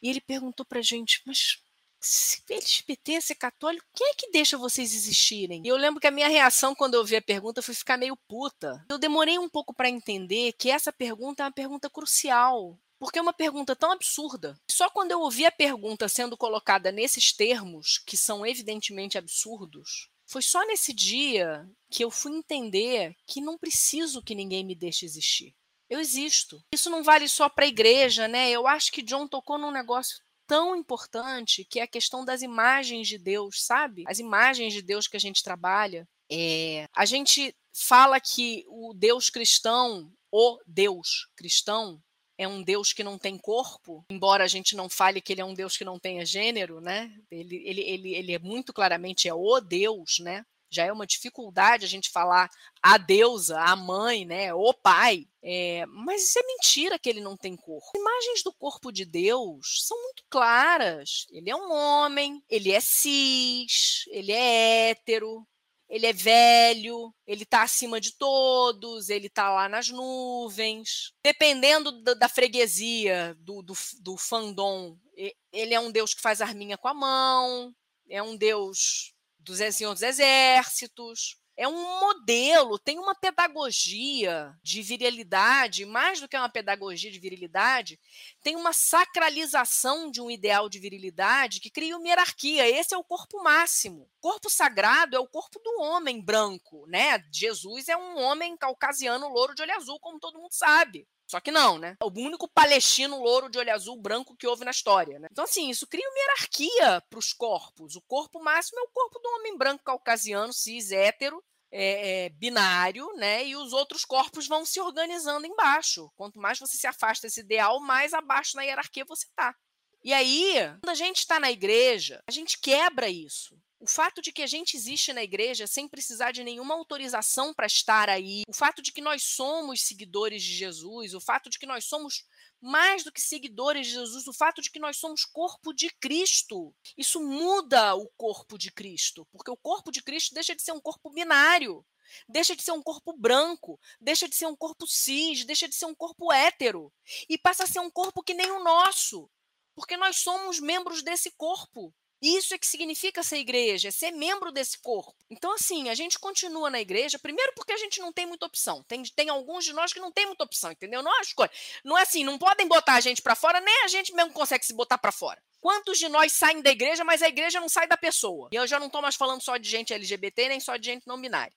e ele perguntou para a gente, mas se LGBT ser católico, quem é que deixa vocês existirem? E eu lembro que a minha reação quando eu ouvi a pergunta foi ficar meio puta. Eu demorei um pouco para entender que essa pergunta é uma pergunta crucial. Porque é uma pergunta tão absurda. Só quando eu ouvi a pergunta sendo colocada nesses termos, que são evidentemente absurdos, foi só nesse dia que eu fui entender que não preciso que ninguém me deixe existir. Eu existo. Isso não vale só para a igreja, né? Eu acho que John tocou num negócio tão importante que é a questão das imagens de Deus, sabe? As imagens de Deus que a gente trabalha. É... A gente fala que o Deus cristão, o Deus cristão, é um Deus que não tem corpo, embora a gente não fale que ele é um Deus que não tenha gênero, né? Ele, ele, ele, ele é muito claramente é o Deus, né? Já é uma dificuldade a gente falar a deusa, a mãe, né? O pai. É, mas isso é mentira que ele não tem corpo. As imagens do corpo de Deus são muito claras. Ele é um homem, ele é cis, ele é hétero, ele é velho, ele está acima de todos, ele está lá nas nuvens. Dependendo da, da freguesia, do, do, do fandom, ele é um deus que faz arminha com a mão, é um deus dos Senhor dos Exércitos é um modelo, tem uma pedagogia de virilidade, mais do que uma pedagogia de virilidade, tem uma sacralização de um ideal de virilidade que cria uma hierarquia. Esse é o corpo máximo. Corpo sagrado é o corpo do homem branco, né? Jesus é um homem caucasiano louro de olho azul, como todo mundo sabe. Só que não, né? O único palestino louro de olho azul branco que houve na história, né? Então, assim, isso cria uma hierarquia para os corpos. O corpo máximo é o corpo do homem branco caucasiano, cis, hétero, é, é, binário, né? E os outros corpos vão se organizando embaixo. Quanto mais você se afasta desse ideal, mais abaixo na hierarquia você está. E aí, quando a gente está na igreja, a gente quebra isso. O fato de que a gente existe na igreja sem precisar de nenhuma autorização para estar aí, o fato de que nós somos seguidores de Jesus, o fato de que nós somos mais do que seguidores de Jesus, o fato de que nós somos corpo de Cristo. Isso muda o corpo de Cristo, porque o corpo de Cristo deixa de ser um corpo binário, deixa de ser um corpo branco, deixa de ser um corpo cis, deixa de ser um corpo hétero e passa a ser um corpo que nem o nosso, porque nós somos membros desse corpo. Isso é que significa ser igreja, é ser membro desse corpo. Então, assim, a gente continua na igreja, primeiro porque a gente não tem muita opção. Tem, tem alguns de nós que não tem muita opção, entendeu? Não é escolha. Não é assim, não podem botar a gente para fora, nem a gente mesmo consegue se botar para fora. Quantos de nós saem da igreja, mas a igreja não sai da pessoa? E eu já não estou mais falando só de gente LGBT, nem só de gente não binária.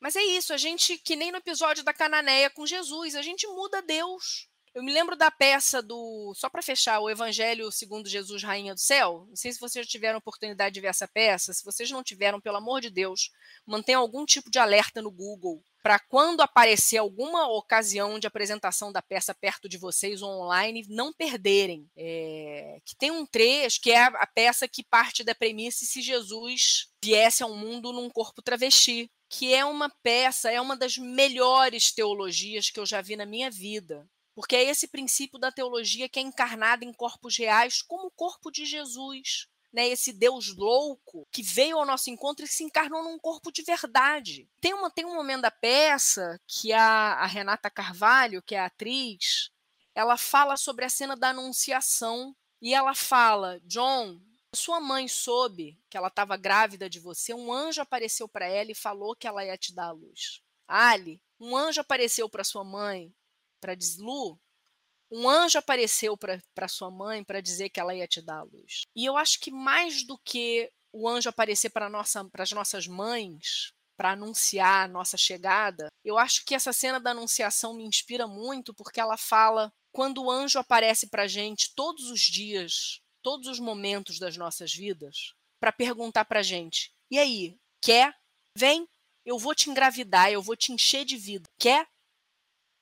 Mas é isso, a gente, que nem no episódio da Cananeia com Jesus, a gente muda Deus. Eu me lembro da peça do. Só para fechar, o Evangelho segundo Jesus, Rainha do Céu. Não sei se vocês tiveram oportunidade de ver essa peça. Se vocês não tiveram, pelo amor de Deus, mantenham algum tipo de alerta no Google para quando aparecer alguma ocasião de apresentação da peça perto de vocês online, não perderem. É, que tem um trecho que é a peça que parte da premissa se Jesus viesse ao mundo num corpo travesti que é uma peça, é uma das melhores teologias que eu já vi na minha vida. Porque é esse princípio da teologia que é encarnado em corpos reais, como o corpo de Jesus. Né, esse Deus louco que veio ao nosso encontro e se encarnou num corpo de verdade. Tem, uma, tem um momento da peça que a, a Renata Carvalho, que é a atriz, ela fala sobre a cena da Anunciação e ela fala: John, sua mãe soube que ela estava grávida de você, um anjo apareceu para ela e falou que ela ia te dar a luz. Ali, um anjo apareceu para sua mãe para dizer, Lu, um anjo apareceu para sua mãe para dizer que ela ia te dar a luz. E eu acho que mais do que o anjo aparecer para nossa, as nossas mães, para anunciar a nossa chegada, eu acho que essa cena da anunciação me inspira muito porque ela fala quando o anjo aparece para gente todos os dias, todos os momentos das nossas vidas, para perguntar para gente: e aí, quer? Vem, eu vou te engravidar, eu vou te encher de vida. Quer?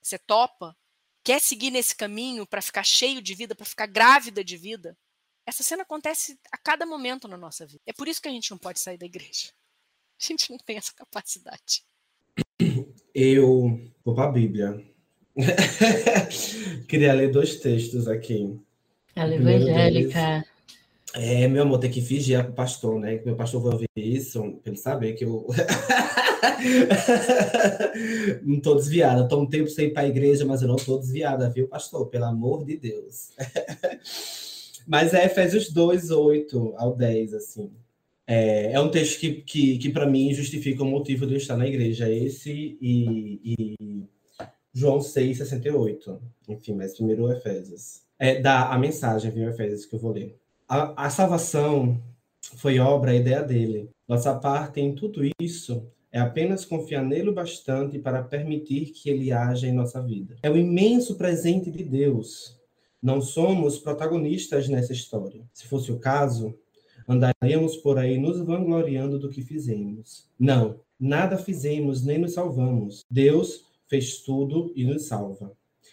Você topa? Quer seguir nesse caminho para ficar cheio de vida, para ficar grávida de vida? Essa cena acontece a cada momento na nossa vida. É por isso que a gente não pode sair da igreja. A gente não tem essa capacidade. Eu vou para a Bíblia. Queria ler dois textos aqui. Ela é evangélica. É, meu amor, tem que fingir pro pastor, né? Que meu pastor vai ouvir isso, pra ele saber que eu. não tô desviada. Tô um tempo sem ir pra igreja, mas eu não tô desviada, viu, pastor? Pelo amor de Deus. mas é Efésios 2, 8 ao 10, assim. É, é um texto que, que, que para mim, justifica o motivo de eu estar na igreja. Esse e, e João 6, 68. Enfim, mas primeiro Efésios. É, dá a mensagem, viu, Efésios, que eu vou ler. A, a salvação foi obra e ideia dele. Nossa parte em tudo isso é apenas confiar nele o bastante para permitir que ele haja em nossa vida. É o imenso presente de Deus. Não somos protagonistas nessa história. Se fosse o caso, andaríamos por aí nos vangloriando do que fizemos. Não, nada fizemos nem nos salvamos. Deus fez tudo e nos salva.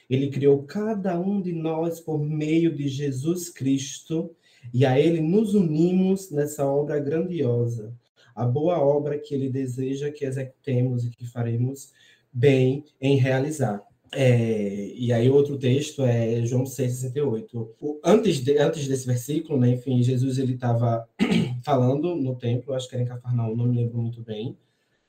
Ele criou cada um de nós por meio de Jesus Cristo e a Ele nos unimos nessa obra grandiosa, a boa obra que Ele deseja que executemos e que faremos bem em realizar. É, e aí outro texto é João 6,68. Antes, de, antes desse versículo, né, enfim, Jesus ele estava falando no templo, acho que era em Cafarnaum, não me lembro muito bem,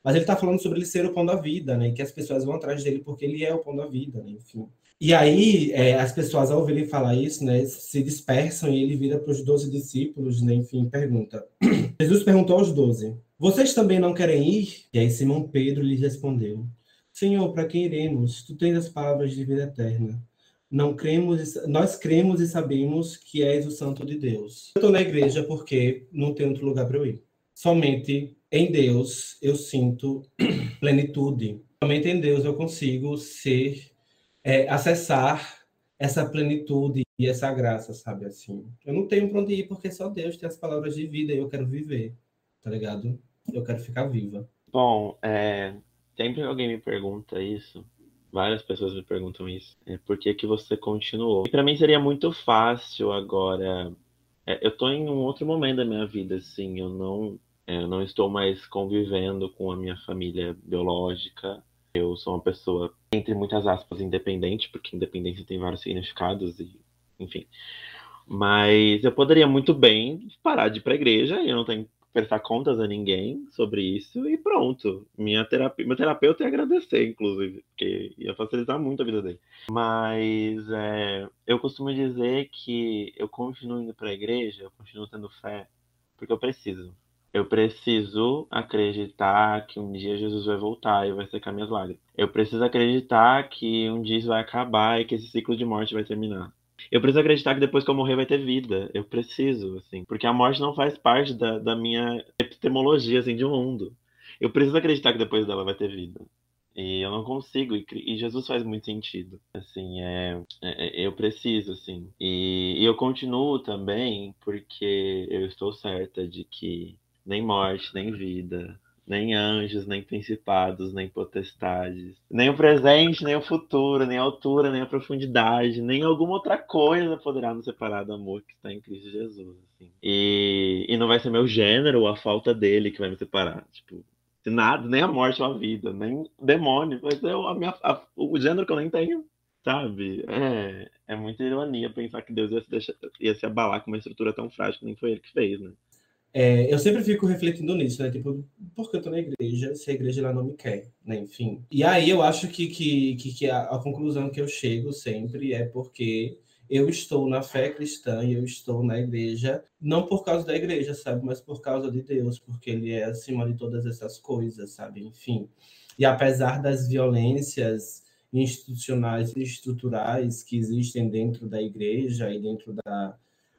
mas ele está falando sobre ele ser o pão da vida, né, que as pessoas vão atrás dele porque ele é o pão da vida, né, enfim. E aí, é, as pessoas, ao ouvirem falar isso, né, se dispersam e ele vira para os doze discípulos, né, enfim, pergunta. Jesus perguntou aos doze: Vocês também não querem ir? E aí Simão Pedro lhe respondeu: Senhor, para quem iremos? Tu tens as palavras de vida eterna. Não cremos, nós cremos e sabemos que és o Santo de Deus. Eu estou na igreja porque não tem outro lugar para eu ir. Somente em Deus eu sinto plenitude. Somente em Deus eu consigo ser é, acessar essa plenitude e essa graça, sabe assim. Eu não tenho para onde ir porque só Deus tem as palavras de vida e eu quero viver, tá ligado? Eu quero ficar viva. Bom, é, sempre alguém me pergunta isso, várias pessoas me perguntam isso, é, por que que você continuou? Para mim seria muito fácil agora, é, eu tô em um outro momento da minha vida, assim, eu não eu não estou mais convivendo com a minha família biológica. Eu sou uma pessoa, entre muitas aspas, independente, porque independência tem vários significados, e enfim. Mas eu poderia muito bem parar de ir para a igreja, eu não tenho que prestar contas a ninguém sobre isso, e pronto. Minha terapia, meu terapeuta ia agradecer, inclusive, porque ia facilitar muito a vida dele. Mas é, eu costumo dizer que eu continuo indo para a igreja, eu continuo tendo fé, porque eu preciso. Eu preciso acreditar que um dia Jesus vai voltar e vai secar minhas lágrimas. Eu preciso acreditar que um dia isso vai acabar e que esse ciclo de morte vai terminar. Eu preciso acreditar que depois que eu morrer vai ter vida. Eu preciso, assim. Porque a morte não faz parte da, da minha epistemologia, assim, de mundo. Eu preciso acreditar que depois dela vai ter vida. E eu não consigo. E, e Jesus faz muito sentido. Assim, é, é, é eu preciso, assim. E, e eu continuo também porque eu estou certa de que nem morte, nem vida, nem anjos, nem principados, nem potestades, nem o presente, nem o futuro, nem a altura, nem a profundidade, nem alguma outra coisa poderá nos separar do amor que está em Cristo Jesus. Assim. E, e não vai ser meu gênero ou a falta dele que vai me separar. Tipo, nada, nem a morte ou a vida, nem demônio, vai ser a minha, a, o gênero que eu nem tenho. Sabe? É, é muita ironia pensar que Deus ia se, deixar, ia se abalar com uma estrutura tão frágil que nem foi ele que fez, né? É, eu sempre fico refletindo nisso, né? Tipo, por que eu tô na igreja se a igreja ela não me quer, né? Enfim. E aí eu acho que, que, que, que a, a, conclusão que eu chego sempre é porque eu estou na fé cristã e eu estou na igreja, não por causa da igreja, sabe? Mas por causa de Deus, porque Ele é acima de todas essas coisas, sabe? Enfim. E apesar das violências institucionais e estruturais que existem dentro da igreja e dentro da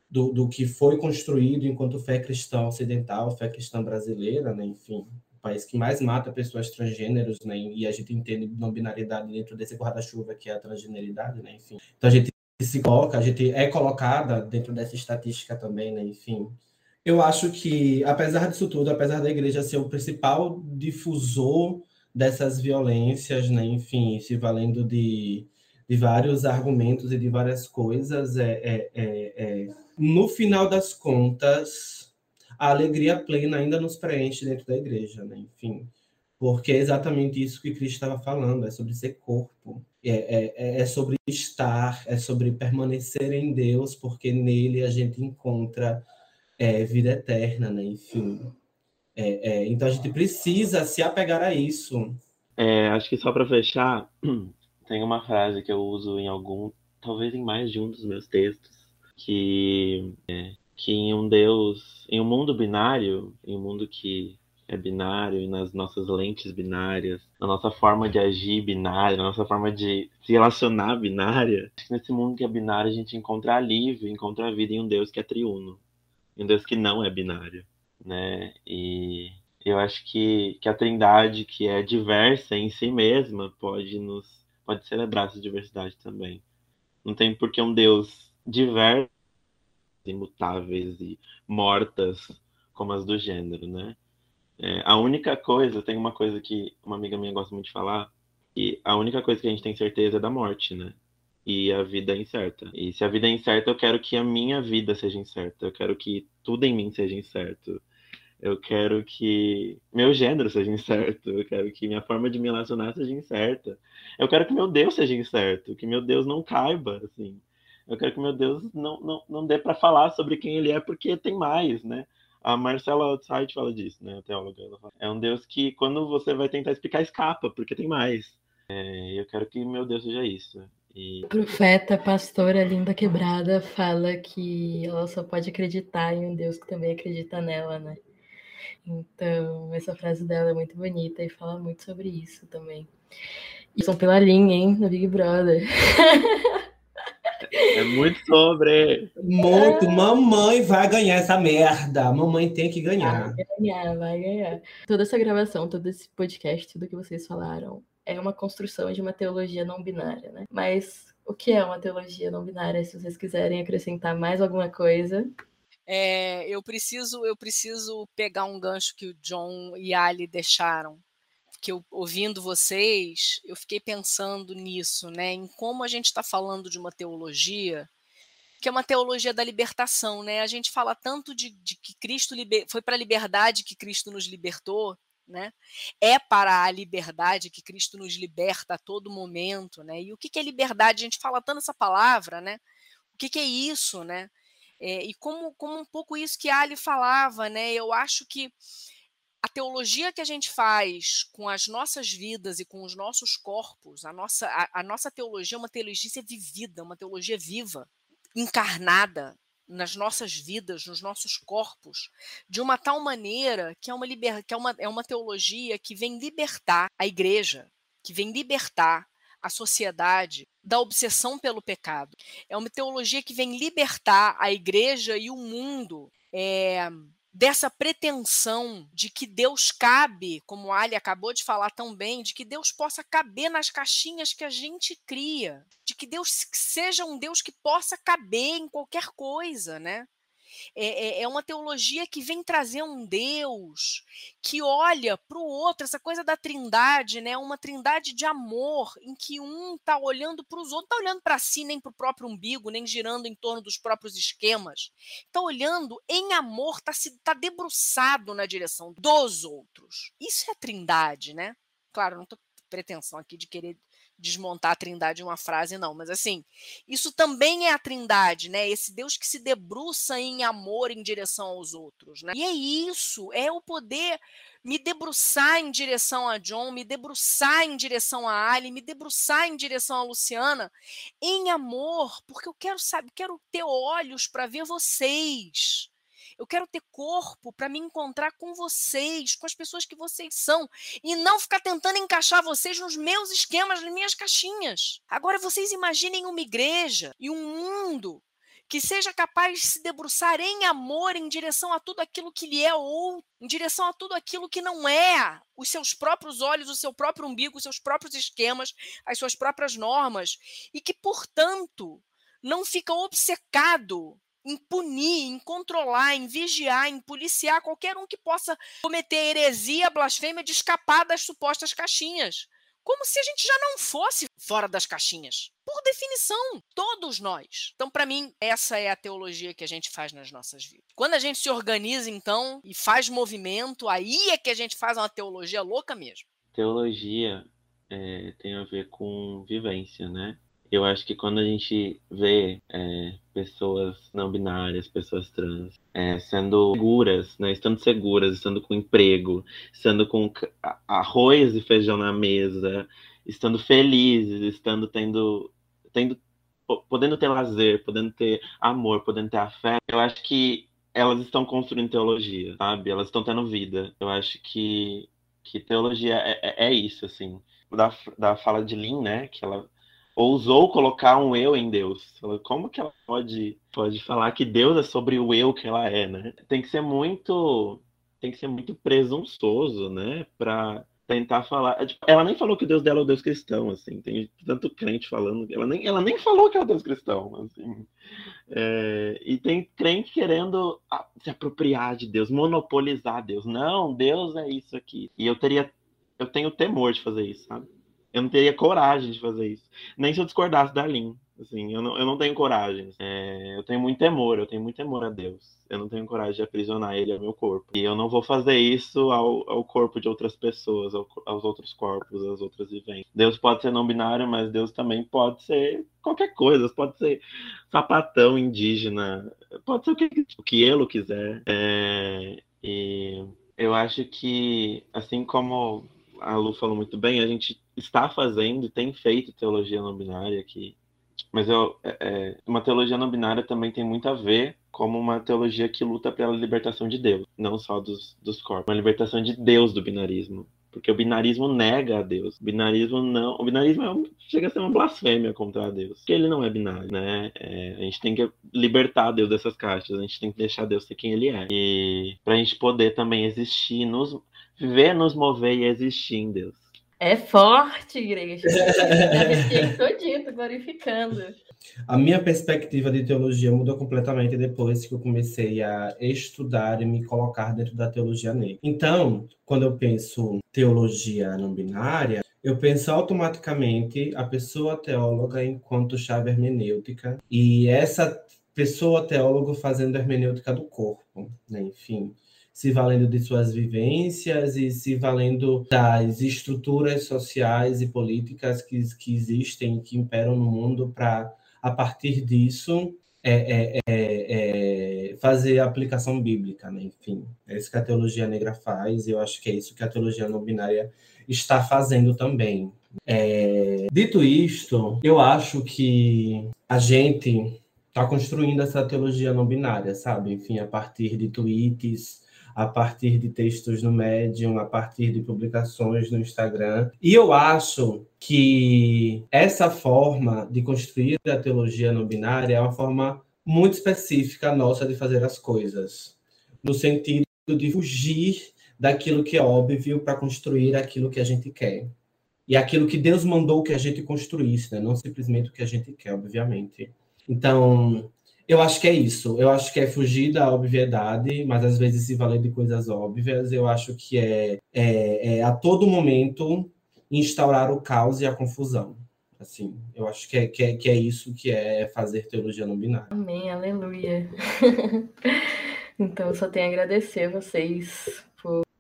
do, do que foi construído enquanto fé cristã ocidental, fé cristã brasileira, né? enfim, o país que mais mata pessoas transgêneros, né? e a gente entende não binaridade dentro desse guarda-chuva que é a transgeneridade, né? enfim. Então a gente se coloca, a gente é colocada dentro dessa estatística também, né? enfim. Eu acho que, apesar disso tudo, apesar da igreja ser o principal difusor dessas violências, né? enfim, se valendo de, de vários argumentos e de várias coisas, é, é, é, é no final das contas, a alegria plena ainda nos preenche dentro da igreja, né? Enfim, porque é exatamente isso que Cristo estava falando, é sobre ser corpo, é, é, é, é sobre estar, é sobre permanecer em Deus, porque nele a gente encontra é, vida eterna, né? Enfim, é, é, então a gente precisa se apegar a isso. É, acho que só para fechar, tem uma frase que eu uso em algum, talvez em mais de um dos meus textos, que, é, que em um Deus, em um mundo binário, em um mundo que é binário e nas nossas lentes binárias, na nossa forma de agir binária, na nossa forma de se relacionar binária, nesse mundo que é binário a gente encontra alívio, encontra a vida em um Deus que é triuno, em um Deus que não é binário, né? E eu acho que, que a Trindade, que é diversa em si mesma, pode nos pode celebrar essa diversidade também. Não tem por que um Deus diversas, imutáveis e mortas como as do gênero, né? É, a única coisa, tem uma coisa que uma amiga minha gosta muito de falar, que a única coisa que a gente tem certeza é da morte, né? E a vida é incerta. E se a vida é incerta, eu quero que a minha vida seja incerta. Eu quero que tudo em mim seja incerto. Eu quero que meu gênero seja incerto. Eu quero que minha forma de me relacionar seja incerta. Eu quero que meu Deus seja incerto, que meu Deus não caiba, assim. Eu quero que meu Deus não, não, não dê para falar sobre quem ele é, porque tem mais, né? A Marcela Outside fala disso, né? A teóloga. É um Deus que, quando você vai tentar explicar, escapa, porque tem mais. É, eu quero que meu Deus seja isso. E... A profeta, pastora Linda Quebrada, fala que ela só pode acreditar em um Deus que também acredita nela, né? Então, essa frase dela é muito bonita e fala muito sobre isso também. E são pela linha, hein, no Big Brother. É muito sobre. Muito. Mamãe vai ganhar essa merda. Mamãe tem que ganhar. Vai ganhar, vai ganhar. Toda essa gravação, todo esse podcast, tudo que vocês falaram, é uma construção de uma teologia não binária, né? Mas o que é uma teologia não binária? Se vocês quiserem acrescentar mais alguma coisa. É, eu preciso eu preciso pegar um gancho que o John e Ali deixaram que eu ouvindo vocês, eu fiquei pensando nisso, né, em como a gente está falando de uma teologia que é uma teologia da libertação, né? A gente fala tanto de, de que Cristo liber... foi para a liberdade que Cristo nos libertou, né? É para a liberdade que Cristo nos liberta a todo momento, né? E o que, que é liberdade? A gente fala tanto essa palavra, né? O que, que é isso, né? É, e como, como um pouco isso que Ali falava, né? Eu acho que a teologia que a gente faz com as nossas vidas e com os nossos corpos, a nossa, a, a nossa teologia é uma teologia vivida, uma teologia viva, encarnada nas nossas vidas, nos nossos corpos, de uma tal maneira que é uma, liber, que é uma, é uma teologia que vem libertar a igreja, que vem libertar a sociedade da obsessão pelo pecado. É uma teologia que vem libertar a igreja e o mundo é, dessa pretensão de que Deus cabe, como Ali acabou de falar tão bem, de que Deus possa caber nas caixinhas que a gente cria, de que Deus seja um Deus que possa caber em qualquer coisa, né? É, é, é uma teologia que vem trazer um Deus que olha para o outro, essa coisa da trindade, né? Uma trindade de amor, em que um está olhando para os outros, não está olhando para si, nem para o próprio umbigo, nem girando em torno dos próprios esquemas. Está olhando em amor, está tá debruçado na direção dos outros. Isso é trindade, né? Claro, não estou pretensão aqui de querer desmontar a trindade em uma frase, não. Mas assim, isso também é a trindade, né? Esse Deus que se debruça em amor em direção aos outros, né? E é isso, é o poder me debruçar em direção a John, me debruçar em direção a Ali, me debruçar em direção a Luciana, em amor, porque eu quero saber, quero ter olhos para ver vocês. Eu quero ter corpo para me encontrar com vocês, com as pessoas que vocês são, e não ficar tentando encaixar vocês nos meus esquemas, nas minhas caixinhas. Agora vocês imaginem uma igreja e um mundo que seja capaz de se debruçar em amor em direção a tudo aquilo que lhe é ou em direção a tudo aquilo que não é, os seus próprios olhos, o seu próprio umbigo, os seus próprios esquemas, as suas próprias normas, e que, portanto, não fica obcecado em punir, em controlar, em vigiar, em policiar qualquer um que possa cometer heresia, blasfêmia de escapar das supostas caixinhas. Como se a gente já não fosse fora das caixinhas. Por definição, todos nós. Então, para mim, essa é a teologia que a gente faz nas nossas vidas. Quando a gente se organiza, então, e faz movimento, aí é que a gente faz uma teologia louca mesmo. Teologia é, tem a ver com vivência, né? Eu acho que quando a gente vê é, pessoas não binárias, pessoas trans, é, sendo seguras, né, estando seguras, estando com emprego, estando com arroz e feijão na mesa, estando felizes, estando tendo, tendo podendo ter lazer, podendo ter amor, podendo ter afeto, eu acho que elas estão construindo teologia, sabe? Elas estão tendo vida. Eu acho que, que teologia é, é, é isso, assim. Da, da fala de Lin, né? Que ela ousou colocar um eu em Deus. Como que ela pode, pode falar que Deus é sobre o eu que ela é, né? Tem que ser muito tem que ser muito presunçoso, né, para tentar falar. É, tipo, ela nem falou que Deus dela é o Deus cristão, assim. Tem tanto crente falando. Ela nem, ela nem falou que é o Deus cristão, assim. É, e tem crente querendo se apropriar de Deus, monopolizar Deus. Não, Deus é isso aqui. E eu teria. Eu tenho temor de fazer isso, sabe? Eu não teria coragem de fazer isso. Nem se eu discordasse da Lin. Assim, eu não, eu não tenho coragem. É, eu tenho muito temor, eu tenho muito temor a Deus. Eu não tenho coragem de aprisionar ele ao meu corpo. E eu não vou fazer isso ao, ao corpo de outras pessoas, ao, aos outros corpos, às outras vivências. Deus pode ser não binário, mas Deus também pode ser qualquer coisa. Pode ser sapatão indígena, pode ser o que, o que ele quiser. É, e eu acho que, assim como a Lu falou muito bem, a gente está fazendo, tem feito teologia não binária aqui. Mas eu, é, é, uma teologia não binária também tem muito a ver como uma teologia que luta pela libertação de Deus, não só dos, dos corpos, uma libertação de Deus do binarismo. Porque o binarismo nega a Deus. O binarismo não. O binarismo é um, chega a ser uma blasfêmia contra Deus. Porque ele não é binário, né? É, a gente tem que libertar Deus dessas caixas. A gente tem que deixar Deus ser quem ele é. E pra gente poder também existir, nos, viver, nos mover e existir em Deus. É forte, igreja. Todinho, tô glorificando. A minha perspectiva de teologia mudou completamente depois que eu comecei a estudar e me colocar dentro da teologia negra. Então, quando eu penso teologia não binária, eu penso automaticamente a pessoa teóloga enquanto chave hermenêutica, e essa pessoa, teólogo, fazendo hermenêutica do corpo, né? enfim, se valendo de suas vivências e se valendo das estruturas sociais e políticas que, que existem, que imperam no mundo, para, a partir disso, é, é, é, é, fazer a aplicação bíblica, né? enfim, é isso que a teologia negra faz, e eu acho que é isso que a teologia não binária está fazendo também. É, dito isto, eu acho que a gente está construindo essa teologia não binária, sabe? Enfim, a partir de tweets, a partir de textos no Medium, a partir de publicações no Instagram. E eu acho que essa forma de construir a teologia não binária é uma forma muito específica nossa de fazer as coisas, no sentido de fugir daquilo que é óbvio para construir aquilo que a gente quer. E aquilo que Deus mandou que a gente construísse, né? não simplesmente o que a gente quer, obviamente. Então, eu acho que é isso. Eu acho que é fugir da obviedade, mas às vezes se valer de coisas óbvias. Eu acho que é, é, é a todo momento instaurar o caos e a confusão. Assim, eu acho que é, que é, que é isso que é fazer teologia não binária. Amém, aleluia. então, eu só tenho a agradecer a vocês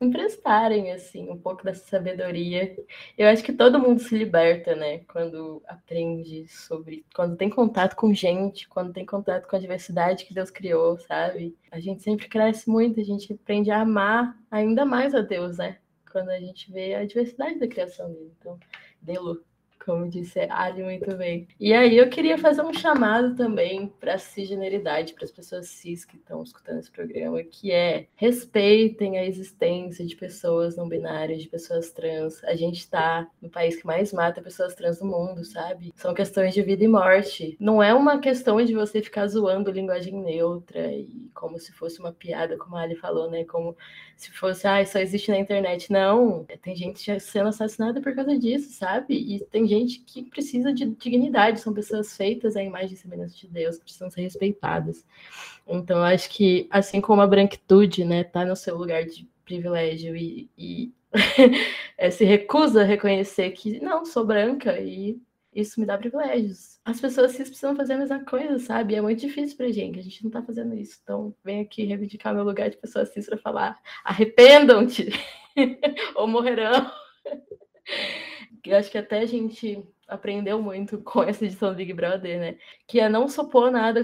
emprestarem assim um pouco dessa sabedoria. Eu acho que todo mundo se liberta, né, quando aprende sobre, quando tem contato com gente, quando tem contato com a diversidade que Deus criou, sabe? A gente sempre cresce muito, a gente aprende a amar ainda mais a Deus, né? Quando a gente vê a diversidade da criação dele. Então, Delo como disse Ali muito bem. E aí eu queria fazer um chamado também para a cisgeneridade, para as pessoas cis que estão escutando esse programa, que é respeitem a existência de pessoas não binárias, de pessoas trans. A gente está no país que mais mata pessoas trans no mundo, sabe? São questões de vida e morte. Não é uma questão de você ficar zoando linguagem neutra e como se fosse uma piada, como a Ali falou, né? Como se fosse, ah, só existe na internet. Não, tem gente sendo assassinada por causa disso, sabe? E tem gente que precisa de dignidade, são pessoas feitas à imagem e semelhança de Deus, precisam ser respeitadas. Então, acho que, assim como a branquitude, né, tá no seu lugar de privilégio e, e se recusa a reconhecer que, não, sou branca e isso me dá privilégios. As pessoas cis precisam fazer a mesma coisa, sabe? É muito difícil pra gente, a gente não tá fazendo isso. Então, vem aqui reivindicar meu lugar de pessoa cis pra falar: arrependam-te ou morrerão. Eu acho que até a gente aprendeu muito com essa edição do Big Brother, né? Que é não supor nada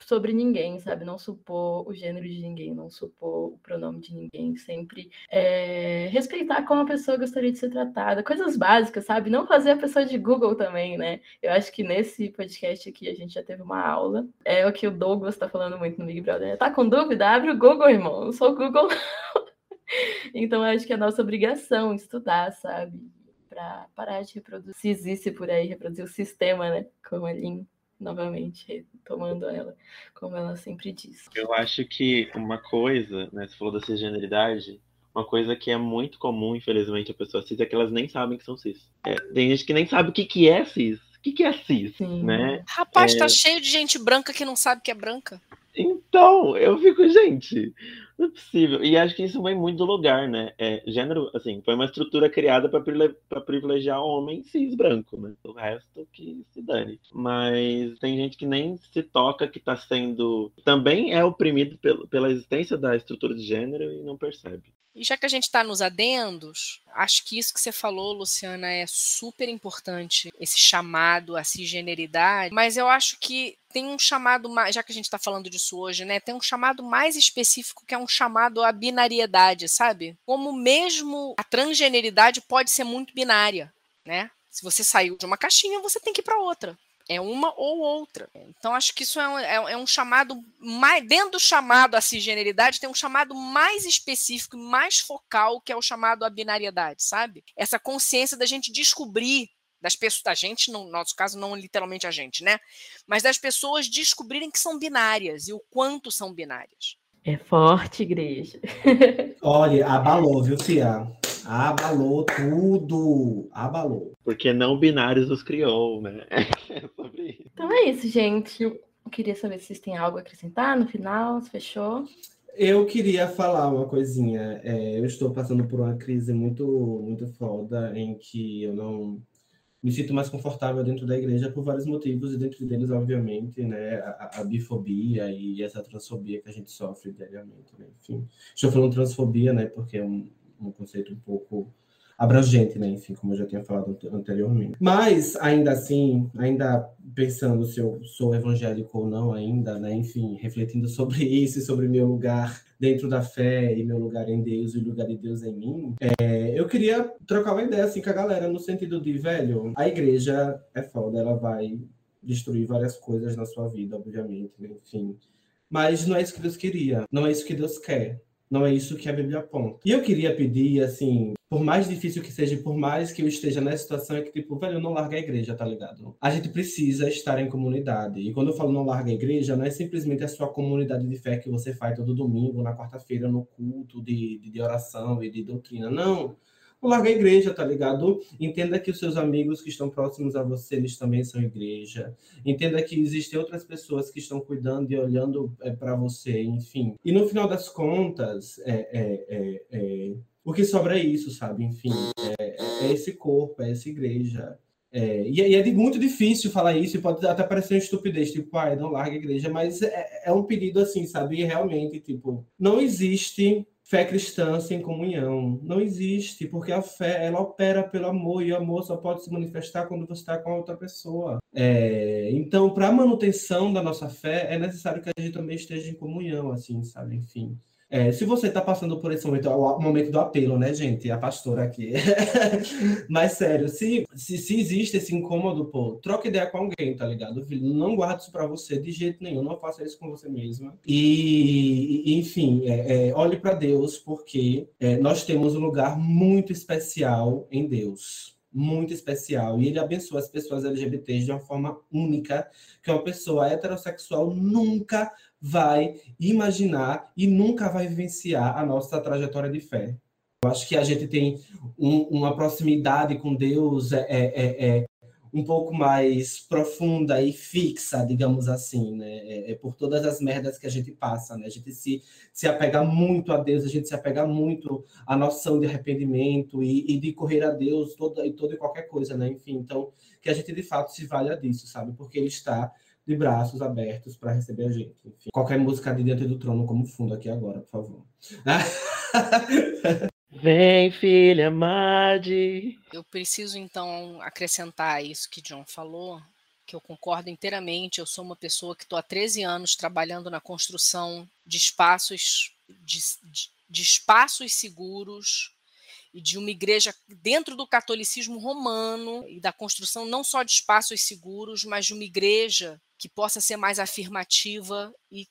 sobre ninguém, sabe? Não supor o gênero de ninguém, não supor o pronome de ninguém. Sempre é, respeitar como a pessoa gostaria de ser tratada. Coisas básicas, sabe? Não fazer a pessoa de Google também, né? Eu acho que nesse podcast aqui a gente já teve uma aula. É o que o Douglas tá falando muito no Big Brother. Tá com dúvida? Abre o Google, irmão. Não sou o Google, Então, eu acho que é nossa obrigação estudar, sabe? Para parar de reproduzir, se existe por aí, reproduzir o sistema, né? Como a Lin, novamente, retomando ela, como ela sempre diz. Eu acho que uma coisa, né? Você falou da cisgeneridade, uma coisa que é muito comum, infelizmente, a pessoa cis é que elas nem sabem que são cis. É, tem gente que nem sabe o que, que é cis. O que, que é cis, Sim. né? Rapaz, tá é... tá cheio de gente branca que não sabe que é branca. Então, eu fico, gente, não é possível. E acho que isso vem muito do lugar, né? É, gênero, assim, foi uma estrutura criada para privilegiar homem cis branco, né? O resto que se dane. Mas tem gente que nem se toca que está sendo. Também é oprimido pelo, pela existência da estrutura de gênero e não percebe. E já que a gente está nos adendos, acho que isso que você falou, Luciana, é super importante, esse chamado à cisgeneridade, mas eu acho que tem um chamado mais, já que a gente está falando disso hoje, né? Tem um chamado mais específico que é um chamado à binariedade, sabe? Como mesmo a transgeneridade pode ser muito binária, né? Se você saiu de uma caixinha, você tem que ir para outra. É uma ou outra. Então, acho que isso é um, é, é um chamado mais. Dentro do chamado à cisgeneridade, tem um chamado mais específico, mais focal, que é o chamado à binariedade, sabe? Essa consciência da gente descobrir das pessoas, da gente, no nosso caso, não literalmente a gente, né? Mas das pessoas descobrirem que são binárias e o quanto são binárias. É forte, igreja. Olha, abalou, viu, Cia? Abalou tudo. Abalou. Porque não binários os criou, né? É sobre isso. Então é isso, gente. Eu queria saber se vocês têm algo a acrescentar no final, se fechou. Eu queria falar uma coisinha. É, eu estou passando por uma crise muito, muito foda em que eu não me sinto mais confortável dentro da igreja por vários motivos, e dentre deles, obviamente, né, a, a, bifobia e essa transfobia que a gente sofre diariamente. Né? Enfim, estou falando transfobia, né, porque é um, um conceito um pouco abrangente, né? Enfim, como eu já tinha falado anteriormente. Mas, ainda assim, ainda pensando se eu sou evangélico ou não ainda, né? Enfim, refletindo sobre isso e sobre meu lugar dentro da fé e meu lugar em Deus e o lugar de Deus em mim, é, eu queria trocar uma ideia assim com a galera no sentido de, velho, a igreja é foda, ela vai destruir várias coisas na sua vida, obviamente, né? enfim. Mas não é isso que Deus queria, não é isso que Deus quer. Não é isso que a Bíblia aponta. E eu queria pedir, assim, por mais difícil que seja, por mais que eu esteja nessa situação, é que, tipo, velho, eu não larga a igreja, tá ligado? A gente precisa estar em comunidade. E quando eu falo não larga a igreja, não é simplesmente a sua comunidade de fé que você faz todo domingo, na quarta-feira, no culto de, de oração e de doutrina. Não larga a igreja, tá ligado? Entenda que os seus amigos que estão próximos a você, eles também são igreja. Entenda que existem outras pessoas que estão cuidando e olhando é, para você, enfim. E no final das contas, é, é, é, é o que sobra é isso, sabe? Enfim, é, é esse corpo, é essa igreja. É, e, é muito difícil falar isso, e pode até parecer uma estupidez, tipo, pai, não larga a igreja, mas é, é um pedido assim, sabe? E realmente, tipo, não existe fé cristã sem comunhão. Não existe, porque a fé ela opera pelo amor e o amor só pode se manifestar quando você está com a outra pessoa. É, então, para a manutenção da nossa fé, é necessário que a gente também esteja em comunhão, assim, sabe? Enfim. É, se você está passando por esse momento, é o momento do apelo, né, gente? A pastora aqui. Mas, sério, se, se, se, existe esse incômodo, pô, troca ideia com alguém, tá ligado? Não guarde isso para você de jeito nenhum, não faça isso com você mesma. E, enfim, é, é, olhe para Deus, porque é, nós temos um lugar muito especial em Deus muito especial. E ele abençoa as pessoas LGBTs de uma forma única, que uma pessoa heterossexual nunca vai imaginar e nunca vai vivenciar a nossa trajetória de fé. Eu acho que a gente tem um, uma proximidade com Deus é, é, é, é um pouco mais profunda e fixa, digamos assim, né? É, é, por todas as merdas que a gente passa, né? A gente se, se apega muito a Deus, a gente se apega muito à noção de arrependimento e, e de correr a Deus toda e toda e qualquer coisa, né? Enfim, então que a gente de fato se valha disso, sabe? Porque Ele está de braços abertos para receber a gente. Enfim, qualquer música de Diante do Trono como fundo aqui agora, por favor. Vem, filha Madi. Eu preciso então acrescentar isso que John falou, que eu concordo inteiramente. Eu sou uma pessoa que estou há 13 anos trabalhando na construção de espaços de, de, de espaços seguros e de uma igreja dentro do catolicismo romano e da construção não só de espaços seguros, mas de uma igreja que possa ser mais afirmativa e,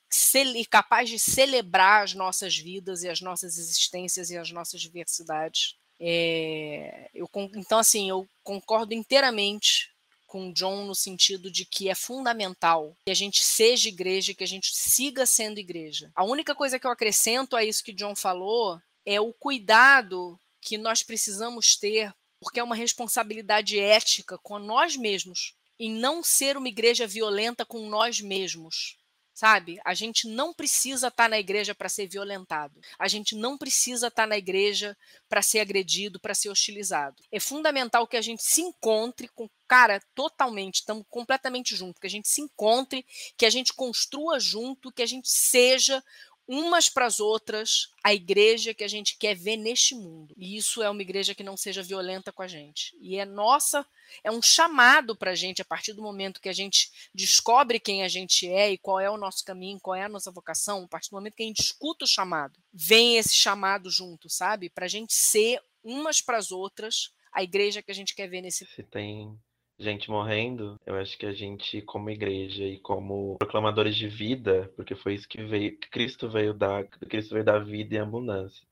e, capaz de celebrar as nossas vidas e as nossas existências e as nossas diversidades. É, eu, então, assim, eu concordo inteiramente com John no sentido de que é fundamental que a gente seja igreja, que a gente siga sendo igreja. A única coisa que eu acrescento a isso que John falou é o cuidado que nós precisamos ter, porque é uma responsabilidade ética com nós mesmos, em não ser uma igreja violenta com nós mesmos. Sabe? A gente não precisa estar tá na igreja para ser violentado. A gente não precisa estar tá na igreja para ser agredido, para ser hostilizado. É fundamental que a gente se encontre com cara totalmente, estamos completamente juntos, que a gente se encontre, que a gente construa junto, que a gente seja umas para as outras a igreja que a gente quer ver neste mundo. E isso é uma igreja que não seja violenta com a gente. E é nossa, é um chamado para a gente a partir do momento que a gente descobre quem a gente é e qual é o nosso caminho, qual é a nossa vocação, a partir do momento que a gente escuta o chamado, vem esse chamado junto, sabe? Para a gente ser umas para as outras a igreja que a gente quer ver nesse. Se tem gente morrendo, eu acho que a gente, como igreja e como proclamadores de vida, porque foi isso que veio, que Cristo veio dar, Cristo veio dar vida e abundância.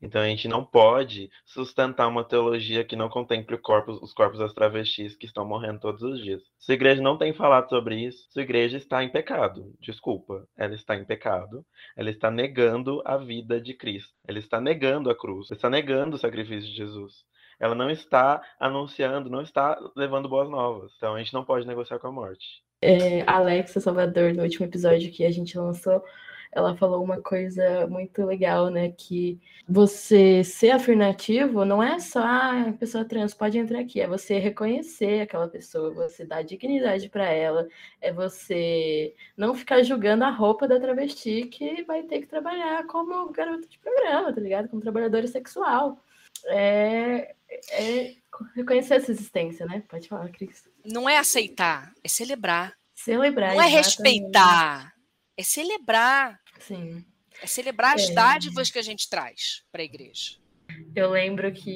Então a gente não pode sustentar uma teologia que não contemple os corpos das travestis que estão morrendo todos os dias. Se a igreja não tem falado sobre isso, sua igreja está em pecado. Desculpa, ela está em pecado. Ela está negando a vida de Cristo. Ela está negando a cruz. Ela está negando o sacrifício de Jesus ela não está anunciando, não está levando boas novas. Então a gente não pode negociar com a morte. É, Alexa Salvador, no último episódio que a gente lançou, ela falou uma coisa muito legal, né? Que você ser afirmativo não é só ah, a pessoa trans pode entrar aqui, é você reconhecer aquela pessoa, você dar dignidade para ela, é você não ficar julgando a roupa da travesti que vai ter que trabalhar como garota de programa, tá ligado? Como trabalhadora sexual. É, é reconhecer essa existência, né? Pode falar, Cris. Não é aceitar, é celebrar. Celebrar. Não é respeitar, é celebrar. Sim. É celebrar as É. dádivas que a gente traz para a igreja. Eu lembro que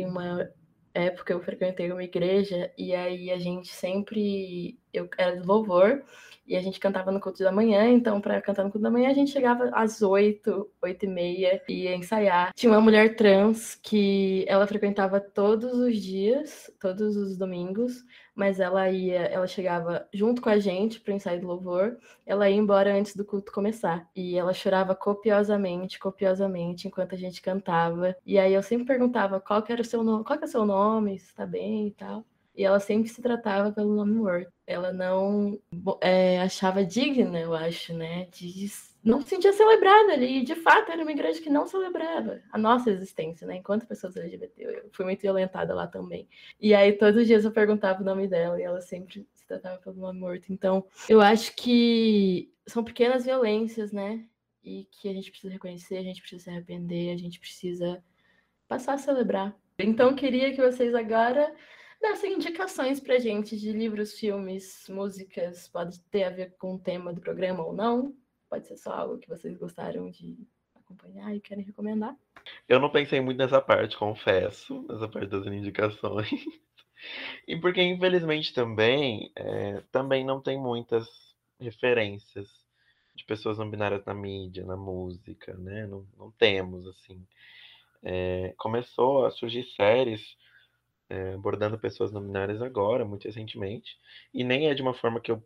em uma época eu frequentei uma igreja e aí a gente sempre. Eu era louvor e a gente cantava no culto da manhã, então para cantar no culto da manhã a gente chegava às oito, oito e meia e ia ensaiar. Tinha uma mulher trans que ela frequentava todos os dias, todos os domingos, mas ela ia, ela chegava junto com a gente para o ensaio do louvor, ela ia embora antes do culto começar e ela chorava copiosamente, copiosamente enquanto a gente cantava. E aí eu sempre perguntava qual que era o seu nome, qual que é o seu nome, se está bem e tal. E ela sempre se tratava pelo nome morto. Ela não é, achava digna, eu acho, né? De não se sentia celebrada ali. E de fato era uma igreja que não celebrava a nossa existência, né? Enquanto pessoas LGBT. Eu fui muito violentada lá também. E aí todos os dias eu perguntava o nome dela e ela sempre se tratava pelo nome morto. Então eu acho que são pequenas violências, né? E que a gente precisa reconhecer, a gente precisa se arrepender, a gente precisa passar a celebrar. Então queria que vocês agora dessem indicações pra gente de livros, filmes, músicas, pode ter a ver com o tema do programa ou não. Pode ser só algo que vocês gostaram de acompanhar e querem recomendar. Eu não pensei muito nessa parte, confesso, nessa parte das indicações. E porque, infelizmente, também, é, também não tem muitas referências de pessoas não binárias na mídia, na música, né? Não, não temos, assim. É, começou a surgir séries é, abordando pessoas não binárias agora, muito recentemente, e nem é de uma forma que eu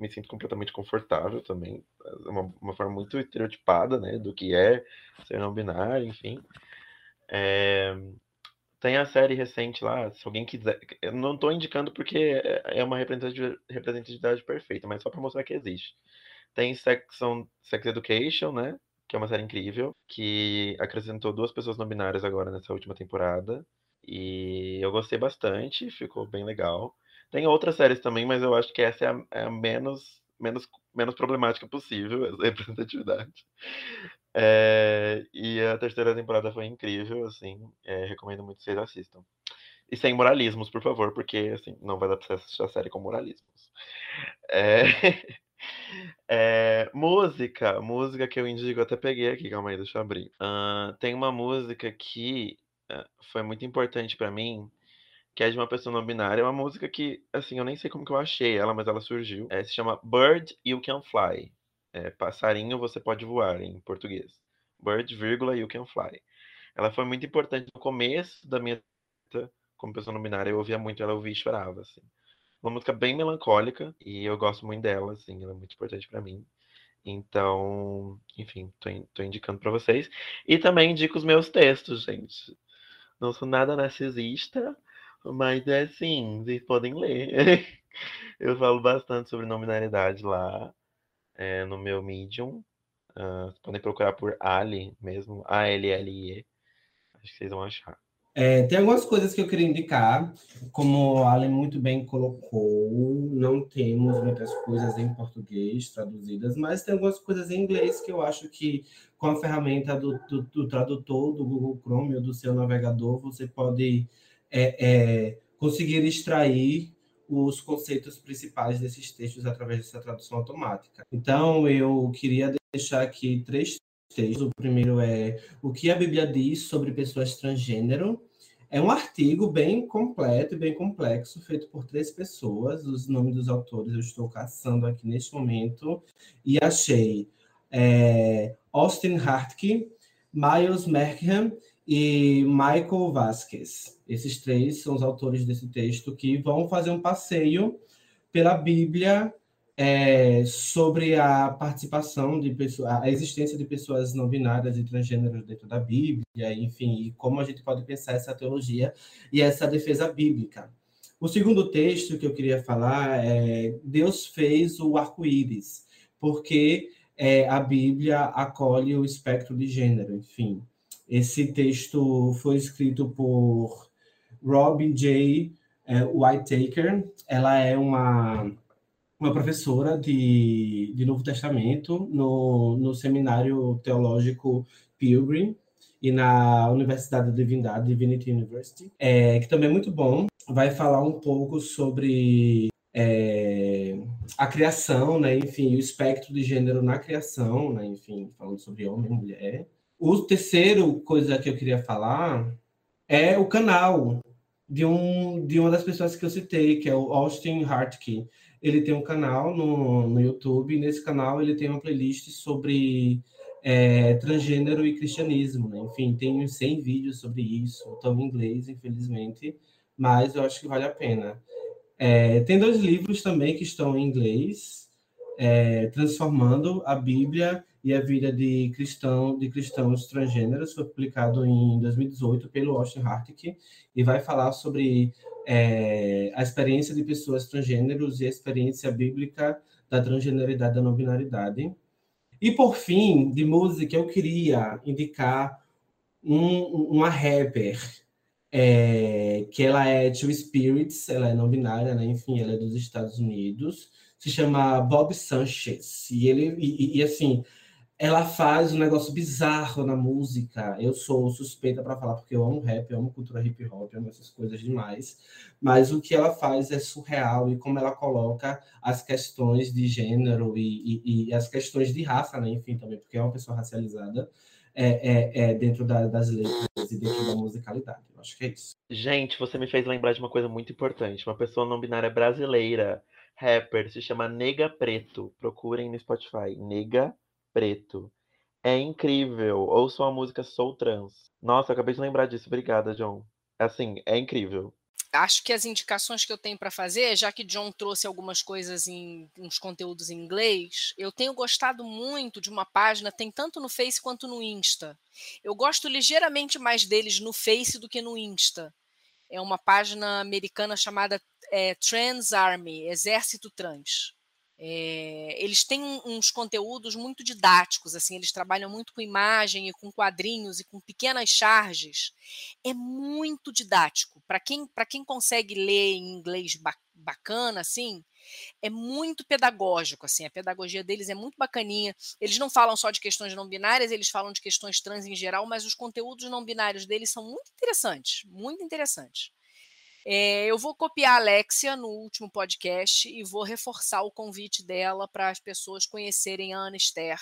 me sinto completamente confortável também. É uma, uma forma muito estereotipada, né, do que é ser não binário, enfim. É, tem a série recente lá, se alguém quiser. Eu não estou indicando porque é uma representatividade, representatividade perfeita, mas só para mostrar que existe. Tem Sex, on, Sex Education, né? Que é uma série incrível, que acrescentou duas pessoas não binárias agora nessa última temporada. E eu gostei bastante, ficou bem legal. Tem outras séries também, mas eu acho que essa é a, é a menos, menos, menos problemática possível, essa representatividade. É, e a terceira temporada foi incrível, assim, é, recomendo muito que vocês assistam. E sem moralismos, por favor, porque assim, não vai dar pra você assistir a série com moralismos. É, música, música que eu indico, até peguei aqui, calma aí, deixa eu abrir. Uh, tem uma música que foi muito importante pra mim, que é de uma pessoa não binária. É uma música que, assim, eu nem sei como que eu achei ela, mas ela surgiu. É, se chama Bird You Can Fly. É, passarinho você pode voar em português. Bird, vírgula, you can fly. Ela foi muito importante no começo da minha vida como pessoa não binária. Eu ouvia muito ela, eu ouvia e chorava, assim. Uma música bem melancólica e eu gosto muito dela, assim. Ela é muito importante para mim. Então, enfim, tô, tô indicando para vocês. E também indico os meus textos, gente. Não sou nada narcisista, mas é assim, vocês podem ler. eu falo bastante sobre nominalidade lá é, no meu Medium. Uh, vocês podem procurar por Ali mesmo, A-L-L-I-E. Acho que vocês vão achar. É, tem algumas coisas que eu queria indicar, como a Allen muito bem colocou, não temos muitas coisas em português traduzidas, mas tem algumas coisas em inglês que eu acho que com a ferramenta do, do, do tradutor, do Google Chrome ou do seu navegador, você pode é, é, conseguir extrair os conceitos principais desses textos através dessa tradução automática. Então, eu queria deixar aqui três textos. O primeiro é O que a Bíblia diz sobre pessoas transgênero. É um artigo bem completo e bem complexo, feito por três pessoas. Os nomes dos autores eu estou caçando aqui neste momento. E achei é, Austin Hartke, Miles Merkham e Michael Vasquez. Esses três são os autores desse texto que vão fazer um passeio pela Bíblia é, sobre a participação de pessoas, a existência de pessoas não binárias e transgêneros dentro da Bíblia, enfim, e como a gente pode pensar essa teologia e essa defesa bíblica. O segundo texto que eu queria falar é Deus fez o arco-íris, porque é, a Bíblia acolhe o espectro de gênero, enfim. Esse texto foi escrito por Robin J. É, Whitaker. Ela é uma, uma professora de, de Novo Testamento no, no Seminário Teológico Pilgrim e na Universidade de Divindade, Divinity University, é, que também é muito bom. Vai falar um pouco sobre é, a criação, né? Enfim, o espectro de gênero na criação, né? Enfim, falando sobre homem e mulher. O terceiro coisa que eu queria falar é o canal de, um, de uma das pessoas que eu citei, que é o Austin Hartke. Ele tem um canal no, no YouTube, e nesse canal ele tem uma playlist sobre é, transgênero e cristianismo, né? Enfim, tem 100 vídeos sobre isso, estão em inglês, infelizmente, mas eu acho que vale a pena. É, tem dois livros também que estão em inglês, é, Transformando a Bíblia e a Vida de, cristão, de Cristãos Transgêneros, foi publicado em 2018 pelo Austin Hartick, e vai falar sobre é, a experiência de pessoas transgêneros e a experiência bíblica da transgeneridade e da não binaridade. E, por fim, de música, eu queria indicar um, uma rapper é, que ela é Two Spirits, ela é não binária, né? enfim, ela é dos Estados Unidos, se chama Bob Sanchez, e ele, e, e assim, ela faz um negócio bizarro na música. Eu sou suspeita para falar porque eu amo rap, eu amo cultura hip hop, amo essas coisas demais. Mas o que ela faz é surreal e como ela coloca as questões de gênero e, e, e as questões de raça, né? Enfim, também porque é uma pessoa racializada é, é, é dentro da, das letras e dentro da musicalidade. Eu acho que é isso. Gente, você me fez lembrar de uma coisa muito importante. Uma pessoa não binária brasileira, rapper, se chama Nega Preto. Procurem no Spotify. Nega Preto. É incrível. Ouçam a música Sou Trans. Nossa, acabei de lembrar disso. Obrigada, John. Assim, é incrível acho que as indicações que eu tenho para fazer, já que John trouxe algumas coisas em uns conteúdos em inglês, eu tenho gostado muito de uma página, tem tanto no Face quanto no Insta. Eu gosto ligeiramente mais deles no Face do que no Insta. É uma página americana chamada é, Trans Army, Exército Trans. É, eles têm uns conteúdos muito didáticos, assim, eles trabalham muito com imagem e com quadrinhos e com pequenas charges. É muito didático. Para quem, quem consegue ler em inglês bacana, assim, é muito pedagógico, assim, a pedagogia deles é muito bacaninha. Eles não falam só de questões não binárias, eles falam de questões trans em geral, mas os conteúdos não binários deles são muito interessantes, muito interessantes. É, eu vou copiar a Alexia no último podcast e vou reforçar o convite dela para as pessoas conhecerem a Ana Esther,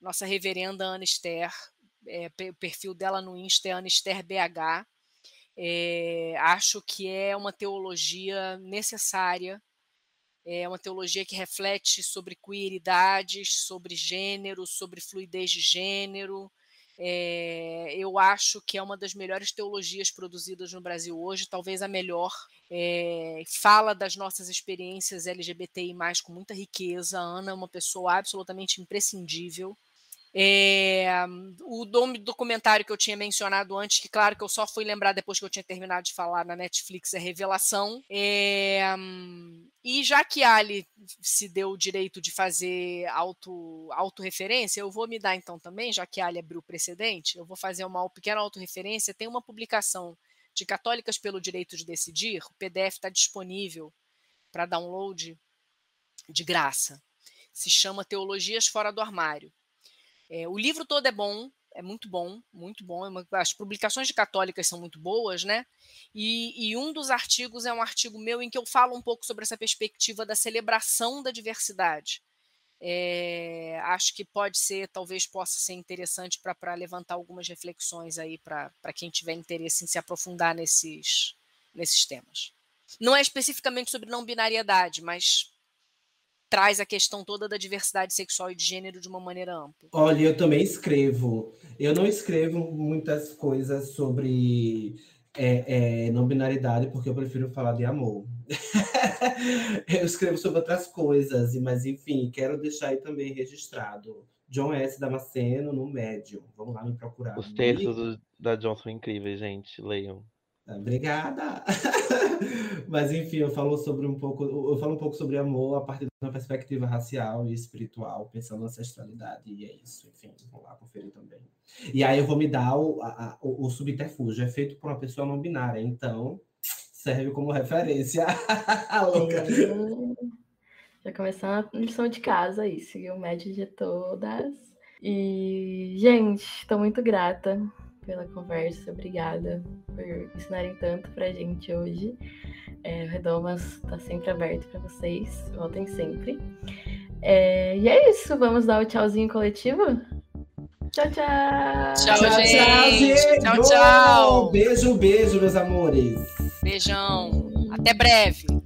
nossa reverenda Ana Esther. É, o perfil dela no Insta é Ana Esther BH. É, acho que é uma teologia necessária, é uma teologia que reflete sobre queeridades, sobre gênero, sobre fluidez de gênero, é, eu acho que é uma das melhores teologias produzidas no Brasil hoje, talvez a melhor. É, fala das nossas experiências LGBTI, com muita riqueza. A Ana é uma pessoa absolutamente imprescindível. É, o nome do documentário que eu tinha mencionado antes, que claro que eu só fui lembrar depois que eu tinha terminado de falar na Netflix, é Revelação. É, e já que Ali se deu o direito de fazer auto, autorreferência, eu vou me dar então também, já que Ali abriu o precedente, eu vou fazer uma pequena autorreferência. Tem uma publicação de Católicas pelo Direito de Decidir, o PDF está disponível para download de graça. Se chama Teologias Fora do Armário é, o livro todo é bom, é muito bom, muito bom. É as publicações de católicas são muito boas, né? E, e, um dos artigos é um artigo meu em que eu falo um pouco sobre essa perspectiva da celebração da diversidade. É, acho que pode ser, talvez possa ser interessante para levantar algumas reflexões aí para quem tiver interesse em se aprofundar nesses, nesses temas. Não é especificamente sobre não binariedade, mas traz a questão toda da diversidade sexual e de gênero de uma maneira ampla. Olha, eu também escrevo. Eu não escrevo muitas coisas sobre é, é, não binaridade, porque eu prefiro falar de amor. eu escrevo sobre outras coisas, mas enfim, quero deixar aí também registrado. John S. Damasceno no Médium. Vamos lá me procurar. Os textos do, da John são incríveis, gente. Leiam. Obrigada! Mas enfim, eu falo sobre um pouco, eu falo um pouco sobre amor a partir de uma perspectiva racial e espiritual, pensando na ancestralidade, e é isso, enfim, vamos lá conferir também. E aí eu vou me dar o, a, o, o subterfúgio, é feito por uma pessoa não binária, então serve como referência. Já começando a lição de casa aí, seguir o médio de todas. E, gente, estou muito grata pela conversa, obrigada por ensinarem tanto pra gente hoje. É, o Redomas está sempre aberto para vocês, voltem sempre. É, e é isso, vamos dar o tchauzinho coletivo? Tchau, tchau! Tchau, tchau gente! gente. Tchau, tchau! Beijo, beijo, meus amores! Beijão! Até breve!